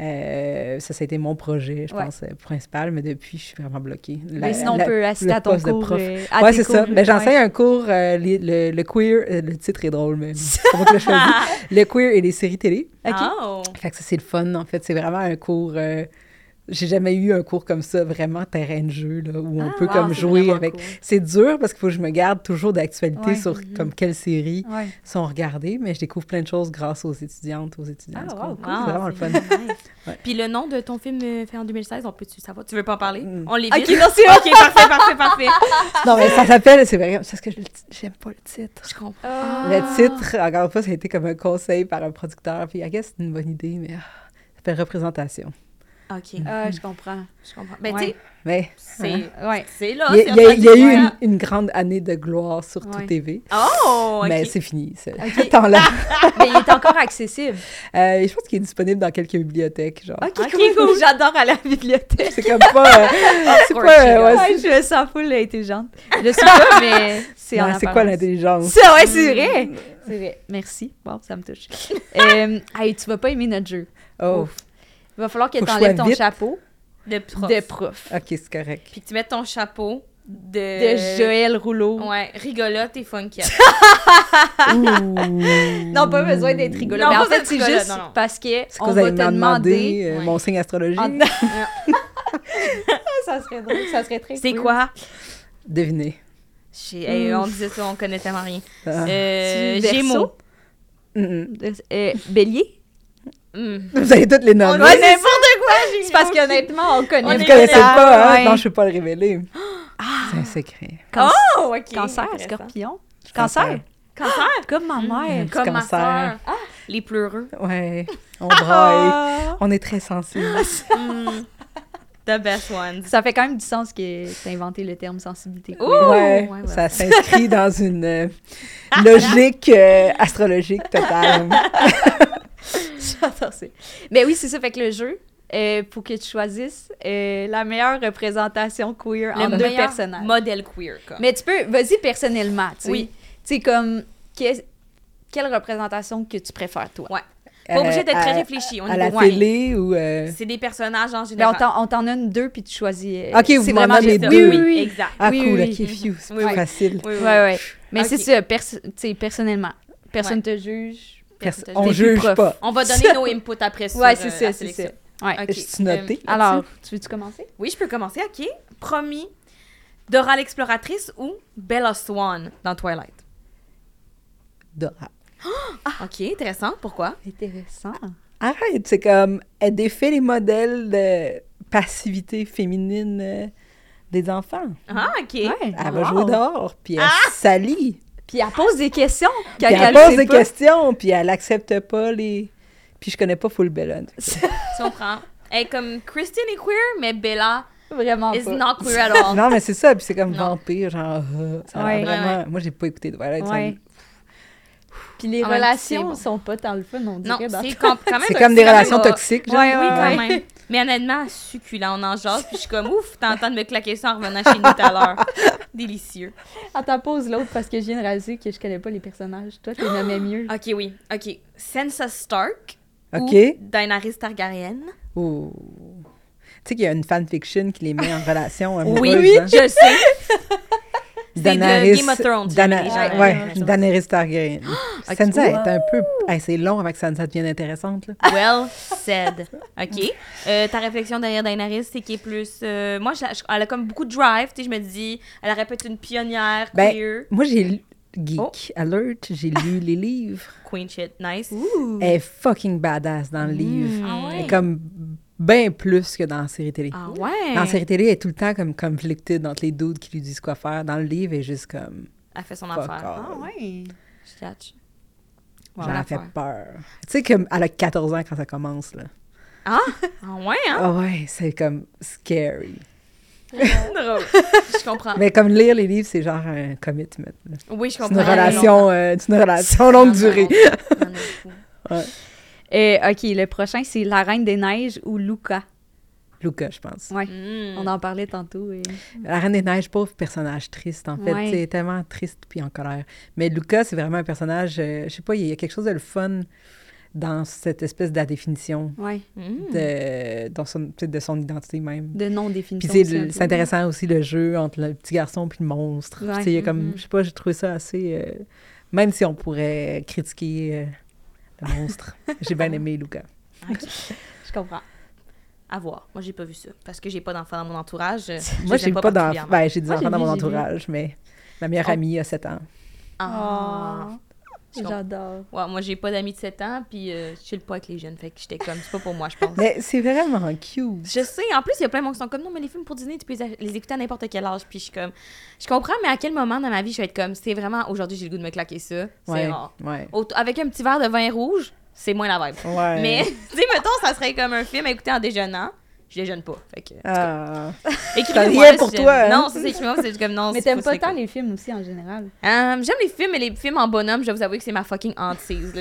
D: Euh, ça, ça a été mon projet, je
B: Ouais.
D: pense, euh, principal, mais depuis, je suis vraiment bloquée. La-
B: Mais sinon, on peut assister à ton cours. euh, tes
D: c'est ça.
B: cours,
D: Ben, j'enseigne un cours, euh, les- le, le queer, le titre est drôle, mais choisi. Le queer et les séries télé.
B: OK.
C: Oh.
D: Fait que ça, c'est le fun, en fait. C'est vraiment un cours... j'ai jamais eu un cours comme ça, vraiment terrain de jeu, là, où on
B: Ah,
D: peut
C: wow,
D: comme jouer avec...
C: cool.
D: C'est dur parce qu'il faut que je me garde toujours d'actualité
B: Ouais.
D: sur
C: Mhm.
D: comme quelles séries
B: Ouais.
D: sont regardées, mais je découvre plein de choses grâce aux étudiantes, aux étudiants.
B: Ah, wow.
D: C'est vraiment le fun. Ouais.
C: Puis le nom de ton film euh, fait en 2016, on peut-tu savoir? Tu veux pas en parler?
D: Mm.
C: On l'évite?
B: Ok, non, c'est
C: OK, parfait, parfait, parfait.
D: Non, mais ça s'appelle... C'est vrai, parce que je- j'aime pas le titre.
C: Je comprends.
B: Ah.
D: Le titre, encore une fois, ça a été comme un conseil par un producteur. Puis, I guess, c'est une bonne idée, mais ah, ça s'appelle représentation.
C: OK,
B: Ah, je comprends.
C: je comprends. Ben,
B: Ouais.
C: tu sais,
D: Mais
C: c'est
B: Ouais.
C: c'est là.
D: il y a, il y a- il y a eu une, une grande année de gloire sur
B: Ouais.
D: tout TV.
C: Oh.
D: Mais c'est fini, ce
B: Ok.
D: temps-là.
B: Mais il est encore accessible.
D: Euh, je pense qu'il est disponible dans quelques bibliothèques, genre.
B: OK,
C: Ok,
B: cool.
C: cool.
B: J'adore aller à la bibliothèque.
D: C'est comme pas... euh, c'est pas... euh, ouais,
B: je me sens full intelligente. Je suis pas, mais c'est en
D: c'est quoi l'intelligence?
B: Ça, ouais, c'est vrai. C'est vrai. Merci. Bon, ça me touche. euh, hey, tu vas pas aimer notre jeu.
D: Oh,
B: va falloir que
D: que
B: tu enlèves ton
D: vite.
B: chapeau
C: De prof.
B: de prof.
D: OK, c'est correct.
C: Puis que tu mettes ton chapeau de...
B: De Joël Rouleau.
C: Ouais, rigolote et funky.
B: Non, pas besoin d'être rigolo.
C: Non,
B: mais en fait, c'est juste
C: non, non.
B: parce que
D: C'est
B: on
D: vous
B: va te demander.
D: demander euh,
C: Ouais.
D: mon signe astrologique?
B: En- ça serait drôle. Ça serait très
C: C'est
B: cool.
C: quoi?
D: Devinez.
C: Hey, on disait ça, on connaît tellement rien.
D: Ah.
C: Euh? Gémeaux.
D: Mm.
B: Euh, bélier?
C: Hmm.
D: Vous allez toutes les nommer.
C: Ouais, n'importe quoi, j'ai
B: C'est parce qu'honnêtement, on connaît
C: On
D: Vous connaissez pas, hein?
B: Ouais.
D: Non, je ne peux pas le révéler. C'est un secret.
B: Cancer,
C: Oh, OK.
B: cancer scorpion. Cancer.
C: Cancer?
B: Comme ma mère.
D: Petit
C: Comme ma
D: cancer.
C: sœur. Les pleureux.
D: Ouais, on braille.
B: Ah.
D: On est très sensibles.
C: Hmm. The best ones.
B: Ça fait quand même du sens que tu as inventé le terme sensibilité.
C: Ouh!
D: ouais,
C: ouais,
D: ça s'inscrit dans une euh, logique euh, astrologique totale.
B: J'adore ça. Mais oui, c'est ça. Fait que le jeu, euh, pour que tu choisisses euh, la meilleure représentation queer
C: Le
B: entre deux personnages.
C: modèle queer, comme.
B: Mais tu peux, vas-y personnellement, tu sais.
C: Oui.
B: Tu sais, comme, quelle représentation que tu préfères, toi?
C: Ouais. Pas obligé d'être très
D: Euh,
C: réfléchi. On
D: À
C: y
D: la
C: va.
D: télé ou... euh,
C: C'est des personnages en
B: Ben,
C: général.
B: on t'en donne deux, puis tu choisis. euh,
D: Ok, vous
B: c'est
D: m'en
B: vraiment
D: donnez deux.
B: Oui, oui, oui.
C: Exact.
D: Ah,
B: Oui,
D: cool,
B: oui,
D: ok, phew, c'est
C: Oui,
D: plus
C: oui.
D: facile.
C: Oui, oui.
B: Ouais, ouais. Mais
C: Ok.
B: c'est ça, sais, personnellement. Personne
C: Ouais.
B: te juge.
C: Personne
D: on
B: juge. Prof.
D: pas.
C: On va donner nos inputs après sur
B: Ouais, c'est
C: euh,
B: ça,
C: la
B: c'est ça. Ouais.
C: Ok.
D: Je suis notée.
C: Euh,
B: Alors, tu veux-tu commencer?
C: oui, je peux commencer. OK. Promis. Dora l'exploratrice ou Bella Swan dans Twilight?
D: Dora.
C: OK, intéressant. Pourquoi?
B: Intéressant.
D: Arrête, c'est comme, elle défait les modèles de passivité féminine euh, des enfants.
C: Ah, OK.
B: Ouais.
D: Elle va
B: Wow.
D: jouer dehors, puis elle s'allie.
B: Puis elle pose des questions. quand
D: Puis elle
B: elle
D: pose des
B: pas.
D: questions, puis elle accepte pas les... Puis je connais pas Full Bella.
C: Tu comprends? Elle est comme Christine est queer, mais Bella
B: Vraiment
C: is
B: pas.
C: not queer at all.
D: Non, mais c'est ça, puis c'est comme
C: Non.
D: vampire, genre... euh, ça
B: Ouais.
D: vraiment...
C: Ouais,
D: Moi, j'ai pas écouté Twilight.
B: Puis les
C: En même temps,
B: relations sont pas tant le fun, on
C: Non,
B: dirait. dans-
C: c'est com- quand même...
D: C'est comme des
C: quand
D: relations toxiques, genre.
B: Ouais,
C: Oui,
B: ouais,
C: quand
B: ouais.
C: même. Mais honnêtement, succulent, on en jase, puis je suis comme, ouf, t'es en train de me claquer ça en revenant chez nous tout à l'heure. Délicieux.
B: Attends, pose l'autre parce que je viens de réaliser que je connais pas les personnages. Toi, tu les nommais mieux.
C: OK, oui. OK. Sansa Stark
D: OK.
C: ou Daenerys Targaryen?
D: Ouh. Tu sais qu'il y a une fanfiction qui les met en relation
C: Oui,
D: amoureuse,
C: oui,
D: hein?
C: je sais.
D: Daenerys-
C: Game of Thrones,
D: Dana-
C: gens,
D: ouais, ouais. Daenerys Targaryen.
C: Ok.
D: Sansa est un peu... Hey, c'est long avant que Sansa devienne intéressante, là.
C: Well said. OK. Euh, ta réflexion derrière Daenerys, c'est qui est plus... euh, moi, je je- elle a comme beaucoup de drive. Tu sais, je me dis, elle aurait pu être une pionnière
D: Ben,
C: queer.
D: Moi, j'ai lu... Geek
C: Oh.
D: Alert, j'ai lu les livres.
C: Queen shit. Nice.
D: Elle est fucking badass dans le livre.
C: Ah
D: Elle
C: ouais.
D: est comme bien plus que dans la série télé.
C: Ah ouais?
D: Dans la série télé, elle est tout le temps comme conflicted entre les dudes qui lui disent quoi faire. Dans le livre, elle est juste comme...
C: Elle fait son affaire.
B: Ah ouais.
C: Je catch.
D: J'en fait peur. Tu sais qu'elle a 14 ans quand ça commence, là.
C: Ah? Ah ouais, hein?
D: Ah ouais, c'est comme scary.
C: Drôle. Je comprends.
D: Mais comme lire les livres, c'est genre un commitment. là.
C: Oui, je
D: C'est
C: comprends.
D: une relation, euh, c'est une relation longue durée.
B: Et, ok, le prochain, c'est La Reine des Neiges ou Luca?
D: Luca, je pense.
B: Ouais.
C: Mm.
B: On en parlait tantôt. Et...
D: La Reine des Neiges, pauvre personnage triste, en fait.
B: Ouais.
D: C'est tellement triste puis en colère. Mais Luca, c'est vraiment un personnage, euh, je sais pas, il y a quelque chose de le fun dans cette espèce de la définition
B: Ouais.
C: Mm.
D: de, dans son, peut-être de son identité même.
B: De
D: Puis
B: non-définition. peu.
D: c'est intéressant aussi le jeu entre le petit garçon puis le monstre.
B: Ouais.
D: Tu sais, il y a comme,
C: Mhm.
D: je sais pas, j'ai trouvé ça assez... euh, même si on pourrait critiquer euh, le monstre, j'ai bien aimé Luca.
B: Je comprends.
C: À voir. Moi, j'ai pas vu ça. Parce que j'ai pas d'enfants dans mon entourage.
D: Moi, j'ai
C: aime
D: pas, d'enfants. Ben, j'ai des
B: Moi,
D: enfants dans
B: vu,
D: mon entourage, mais ma meilleure
C: Oh.
D: amie a 7 ans.
C: Ah.
B: J'adore.
C: Ouais, moi, j'ai pas d'amis de 7 ans, puis euh, je chill pas avec les jeunes. Fait que j'étais comme, c'est pas pour moi, je pense.
D: Mais c'est vraiment cute.
C: Je sais, en plus, il y a plein de monde qui sont comme, non, mais les films pour Disney, tu peux les les écouter à n'importe quel âge. Puis je suis comme, je comprends, mais à quel moment dans ma vie je vais être comme, c'est vraiment, aujourd'hui, j'ai le goût de me claquer ça. C'est
D: Ouais,
C: rare.
D: ouais,
C: Auto- avec un petit verre de vin rouge, c'est moins la vibe.
D: ouais.
C: Mais, tu sais, mettons, ça serait comme un film à écouter en déjeunant. Je déjeune pas. Fait que,
D: Ah.
C: écrivez-moi
D: rien
C: là,
D: pour
C: si
D: toi, hein?
C: Non, c'est ça, écrivez-moi, c'est comme non.
B: Mais t'aimes pas
C: c'est
B: tant les films aussi en général?
C: Euh, J'aime les films, mais les films en bonhomme, je vais vous avouer que c'est ma fucking hantise.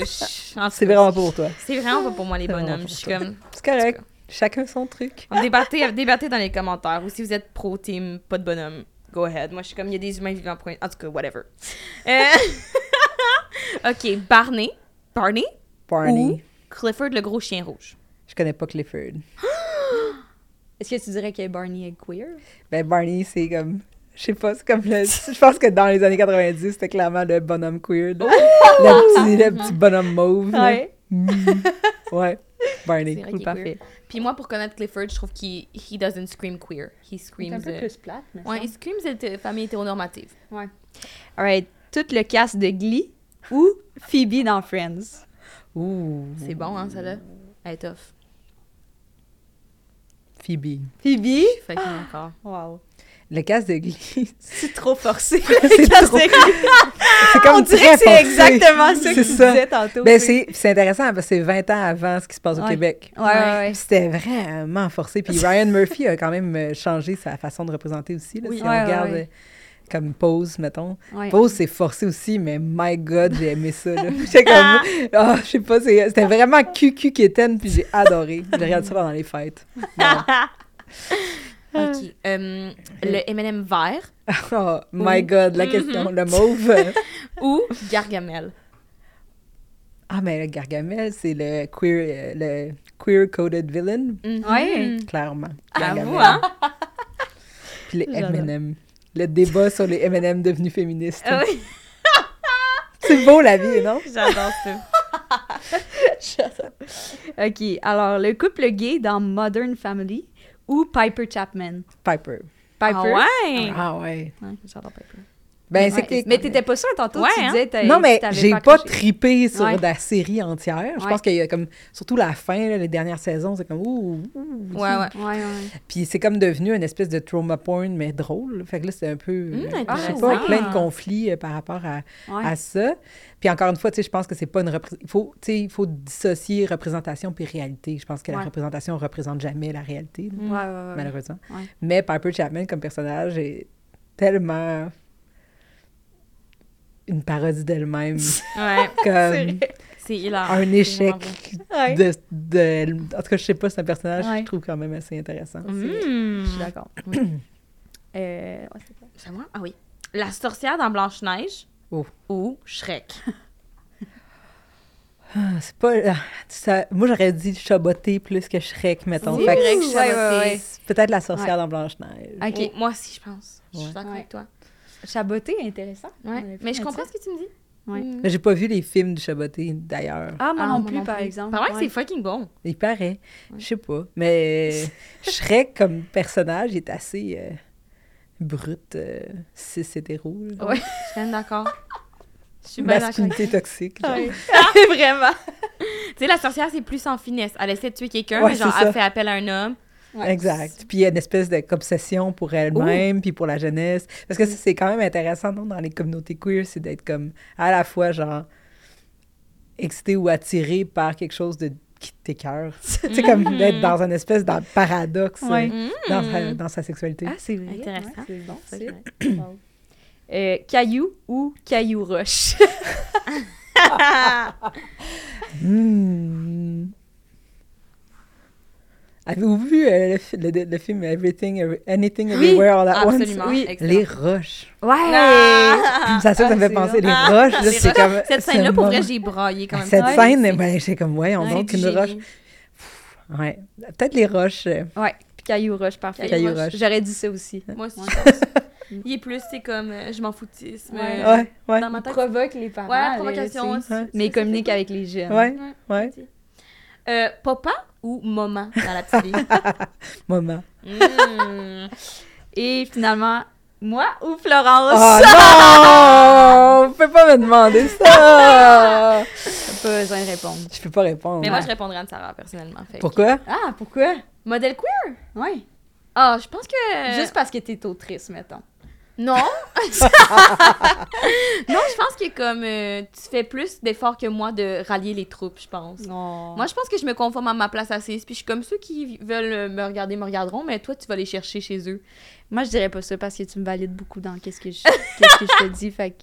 D: C'est vraiment pour toi.
C: C'est vraiment pas pour moi, les bonhommes. Je suis comme.
D: C'est correct. Chacun son truc.
C: Débattez, débattez dans les commentaires. Ou si vous êtes pro team, pas de bonhomme, go ahead. Moi, je suis comme, il y a des humains vivants pour. En tout cas, whatever. Euh, ok, Barney. Barney?
D: Barney.
C: ou Clifford, le gros chien rouge?
D: Je connais pas Clifford.
B: Est-ce que tu dirais que Barney est queer?
D: Ben, Barney, c'est comme. Je sais pas, c'est comme le. Je pense que dans les années 90, c'était clairement le bonhomme queer. là. Le, petit, le petit bonhomme mauve. là. Mm. Ouais. Barney.
C: C'est vrai
B: Cool,
C: qu'il est queer.
B: parfait.
C: Puis moi, pour connaître Clifford, je trouve qu'il he doesn't scream queer. He
B: C'est
C: screams.
B: un peu
C: euh,
B: plus plate, mais
C: Ouais, il screams hété- famille hétéronormative.
B: Alright, tout le cast de Glee ou Phoebe dans Friends?
D: Ouh.
C: C'est bon, hein, ça là? Elle est tough.
D: Phoebe.
B: Phoebe?
C: Fait que encore.
B: Wow.
D: Le casse de Glee,
B: C'est trop forcé.
D: c'est comme
B: On dirait que c'est exactement ça que tu
D: ça.
B: disais tantôt.
D: Ben, c'est c'est intéressant parce que c'est 20 ans avant ce qui se passe au
B: Ouais.
D: Québec.
B: Ouais, ouais,
D: C'était vraiment forcé. Puis Ryan Murphy a quand même euh, changé sa façon de représenter aussi. Là,
B: Oui.
D: si on regarde euh, comme Pose, mettons.
B: Ouais.
D: Pose, c'est forcé aussi, mais my God, j'ai aimé ça. là. J'étais comme, ah, je sais pas, c'était vraiment cucu quétaine, puis j'ai adoré. J'ai regardé ça pendant les fêtes.
C: Ok. Euh, le M&M vert
D: Oh my God, la question, le mauve.
C: ou Gargamel?
D: Ah, mais le Gargamel, c'est le queer, euh, le queer-coded villain,
B: Ouais.
D: clairement.
C: À
D: Gargamel.
C: vous, hein?
D: Puis les. M&M. Le débat sur les M&M devenus féministes.
C: Ah oui,
D: C'est beau, la vie, non?
C: j'adore ça.
B: OK, alors, le couple gay dans Modern Family ou Piper Chapman?
D: Piper.
B: Piper?
C: Ah ouais?
D: Ah ouais.
B: Ouais, j'adore Piper.
D: Ben, c'est
B: Ouais.
D: que-
B: Mais t'étais pas sûre tantôt,
C: Ouais,
B: tu
C: hein?
B: disais
D: Non, mais j'ai pas
B: accroché.
D: tripé sur
B: Ouais.
D: la série entière. Je pense qu'il y a comme, surtout la fin, là, les dernières saisons, c'est comme, ouh, ouh,
C: Ouais, ouais.
D: Puis c'est comme devenu une espèce de trauma porn, mais drôle. Fait que là, c'est un peu, euh, je sais pas, plein de conflits euh, par rapport à, à ça. Puis encore une fois, tu sais, je pense que c'est pas une repré- il faut, dissocier représentation puis réalité. Je pense que la représentation représente jamais la réalité, là, malheureusement. Mais Piper Chapman comme personnage est tellement une parodie d'elle-même,
C: Ouais,
D: comme
C: c'est hilarant.
D: un échec de, de- En tout cas, je sais pas, c'est un personnage que je trouve quand même assez intéressant.
C: Hmm.
B: Je suis d'accord. Euh, ouais, c'est
C: moi? Ah oui. La sorcière dans Blanche-Neige
D: Oh.
C: ou Shrek?
D: Ah, c'est pas. ah, ça, moi, j'aurais dit chaboter plus que Shrek, mettons. Fait que
C: vrai que
B: Ouais,
C: Chaboté.
B: ouais, ouais.
D: c'est Peut-être la sorcière dans Blanche-Neige.
B: Ok.
C: Oh, moi aussi, je pense. Je suis d'accord
B: Ouais.
C: avec toi.
B: Chaboté, intéressant.
C: Ouais. Mais je comprends
B: ça.
C: ce que tu me dis.
B: Ouais.
C: Mm.
D: J'ai pas vu les films du chaboté, d'ailleurs.
B: Ah, moi
C: Ah,
B: non plus,
C: non
B: par exemple.
C: Par
B: Ouais.
C: c'est fucking bon.
D: Il paraît. Je sais pas. Mais Shrek, comme personnage, est assez euh, brut, euh, cis hétéro.
C: Ouais. Je suis même d'accord. Je suis.
D: Masculinité toxique.
B: Ouais.
C: Vraiment. tu sais, la sorcière, c'est plus en finesse. Elle essaie de tuer quelqu'un,
D: Ouais,
C: mais genre, elle fait appel à un homme.
B: Ouais.
D: Exact. Puis il y a une espèce d'obsession pour elle-même, puis pour la jeunesse. Parce que ça, c'est quand même intéressant non, dans les communautés queer, c'est d'être comme à la fois genre excité ou attiré par quelque chose de qui t'écœure. tu sais, comme d'être dans une espèce de paradoxe
B: Ouais.
C: Mm.
D: dans, sa, dans sa sexualité.
B: Ah, c'est vrai.
C: Intéressant.
B: Ouais, c'est bon,
C: C'est
B: c'est
C: vrai.
B: Wow. Euh, caillou ou caillou roche?
D: Hmm. Avez-vous vu euh, le, fi- le- le film Everything, Every- Anything, Everywhere, All at
C: Absolument.
D: Once?
B: Oui.
D: Les roches.
B: Ouais!
C: Ah!
D: ça, ça,
B: Ah,
D: me fait penser, les
C: Ah,
D: roches, là, c'est comme...
C: Cette scène-là, pour vrai, j'ai braillé quand même.
D: Cette
B: Ouais,
D: scène,
C: c'est-
D: ben, j'ai comme, voyons
C: Ouais,
D: donc,
C: du
D: une
C: génie.
D: roche. Ouais. Peut-être les roches. euh,
B: Ouais, puis caillou roche, parfait.
D: Caillou roche.
B: J'aurais dit ça aussi.
C: Moi aussi,
B: Ouais.
C: je pense. Il est plus, c'est comme, euh, je m'en foutisme.
B: Ouais.
C: euh,
D: Ouais, ouais.
C: Dans ma
B: Il
C: tête.
B: provoque les parents.
C: Ouais, provocation aussi.
D: Ouais.
B: Mais il communique avec les jeunes.
D: Ouais, ouais.
C: Euh, papa ou maman dans la petite vie?
D: Maman.
C: Mm.
B: Et finalement, moi ou Florence?
D: Oh non! Vous pouvez pas me demander ça!
B: Pas besoin de répondre.
D: Je peux pas répondre.
C: Mais moi, je répondrais à Sarah, personnellement. Fait que-
D: Pourquoi?
B: Ah, pourquoi?
C: Modèle queer?
B: Ouais.
C: Ah, je pense que...
B: Juste parce que t'es autrice, mettons.
C: Non. non, je pense que comme euh, tu fais plus d'efforts que moi de rallier les troupes, je pense.
B: Non.
C: Moi, je pense que je me conforme à ma place assise, puis je suis comme ceux qui veulent me regarder, me regarderont, mais toi, tu vas les chercher chez eux.
B: Moi, je dirais pas ça parce que tu me valides beaucoup dans qu'est-ce que je, qu'est-ce que je te dis. Fait que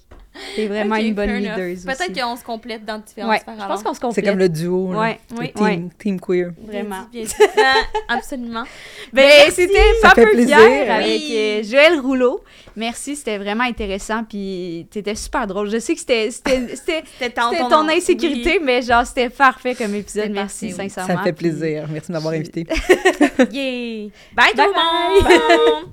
B: t'es vraiment une bonne leader aussi.
C: Peut-être qu'on se complète dans différentes
B: Ouais,
C: sphères.
B: je pense qu'on se
D: C'est
B: complète.
D: comme le duo. là.
B: Ouais,
D: Le
C: oui,
D: team, team queer.
B: Vraiment.
C: Bien dit, bien dit. Ah, Absolument.
B: Ben, c'était
D: Ça fait
B: Paper
D: plaisir.
B: Pierre avec
C: Oui.
B: euh, Joël Rouleau. Merci, c'était vraiment intéressant. Puis t'étais super drôle. Je sais que c'était, c'était, c'était,
C: C'était ton,
B: c'était ton insécurité, mais genre, c'était parfait comme épisode.
C: C'était
B: Merci,
C: parfait, oui.
B: sincèrement.
D: Ça me fait plaisir. Merci de m'avoir invité.
C: Yeah. Bye,
B: Bye
C: tout le monde.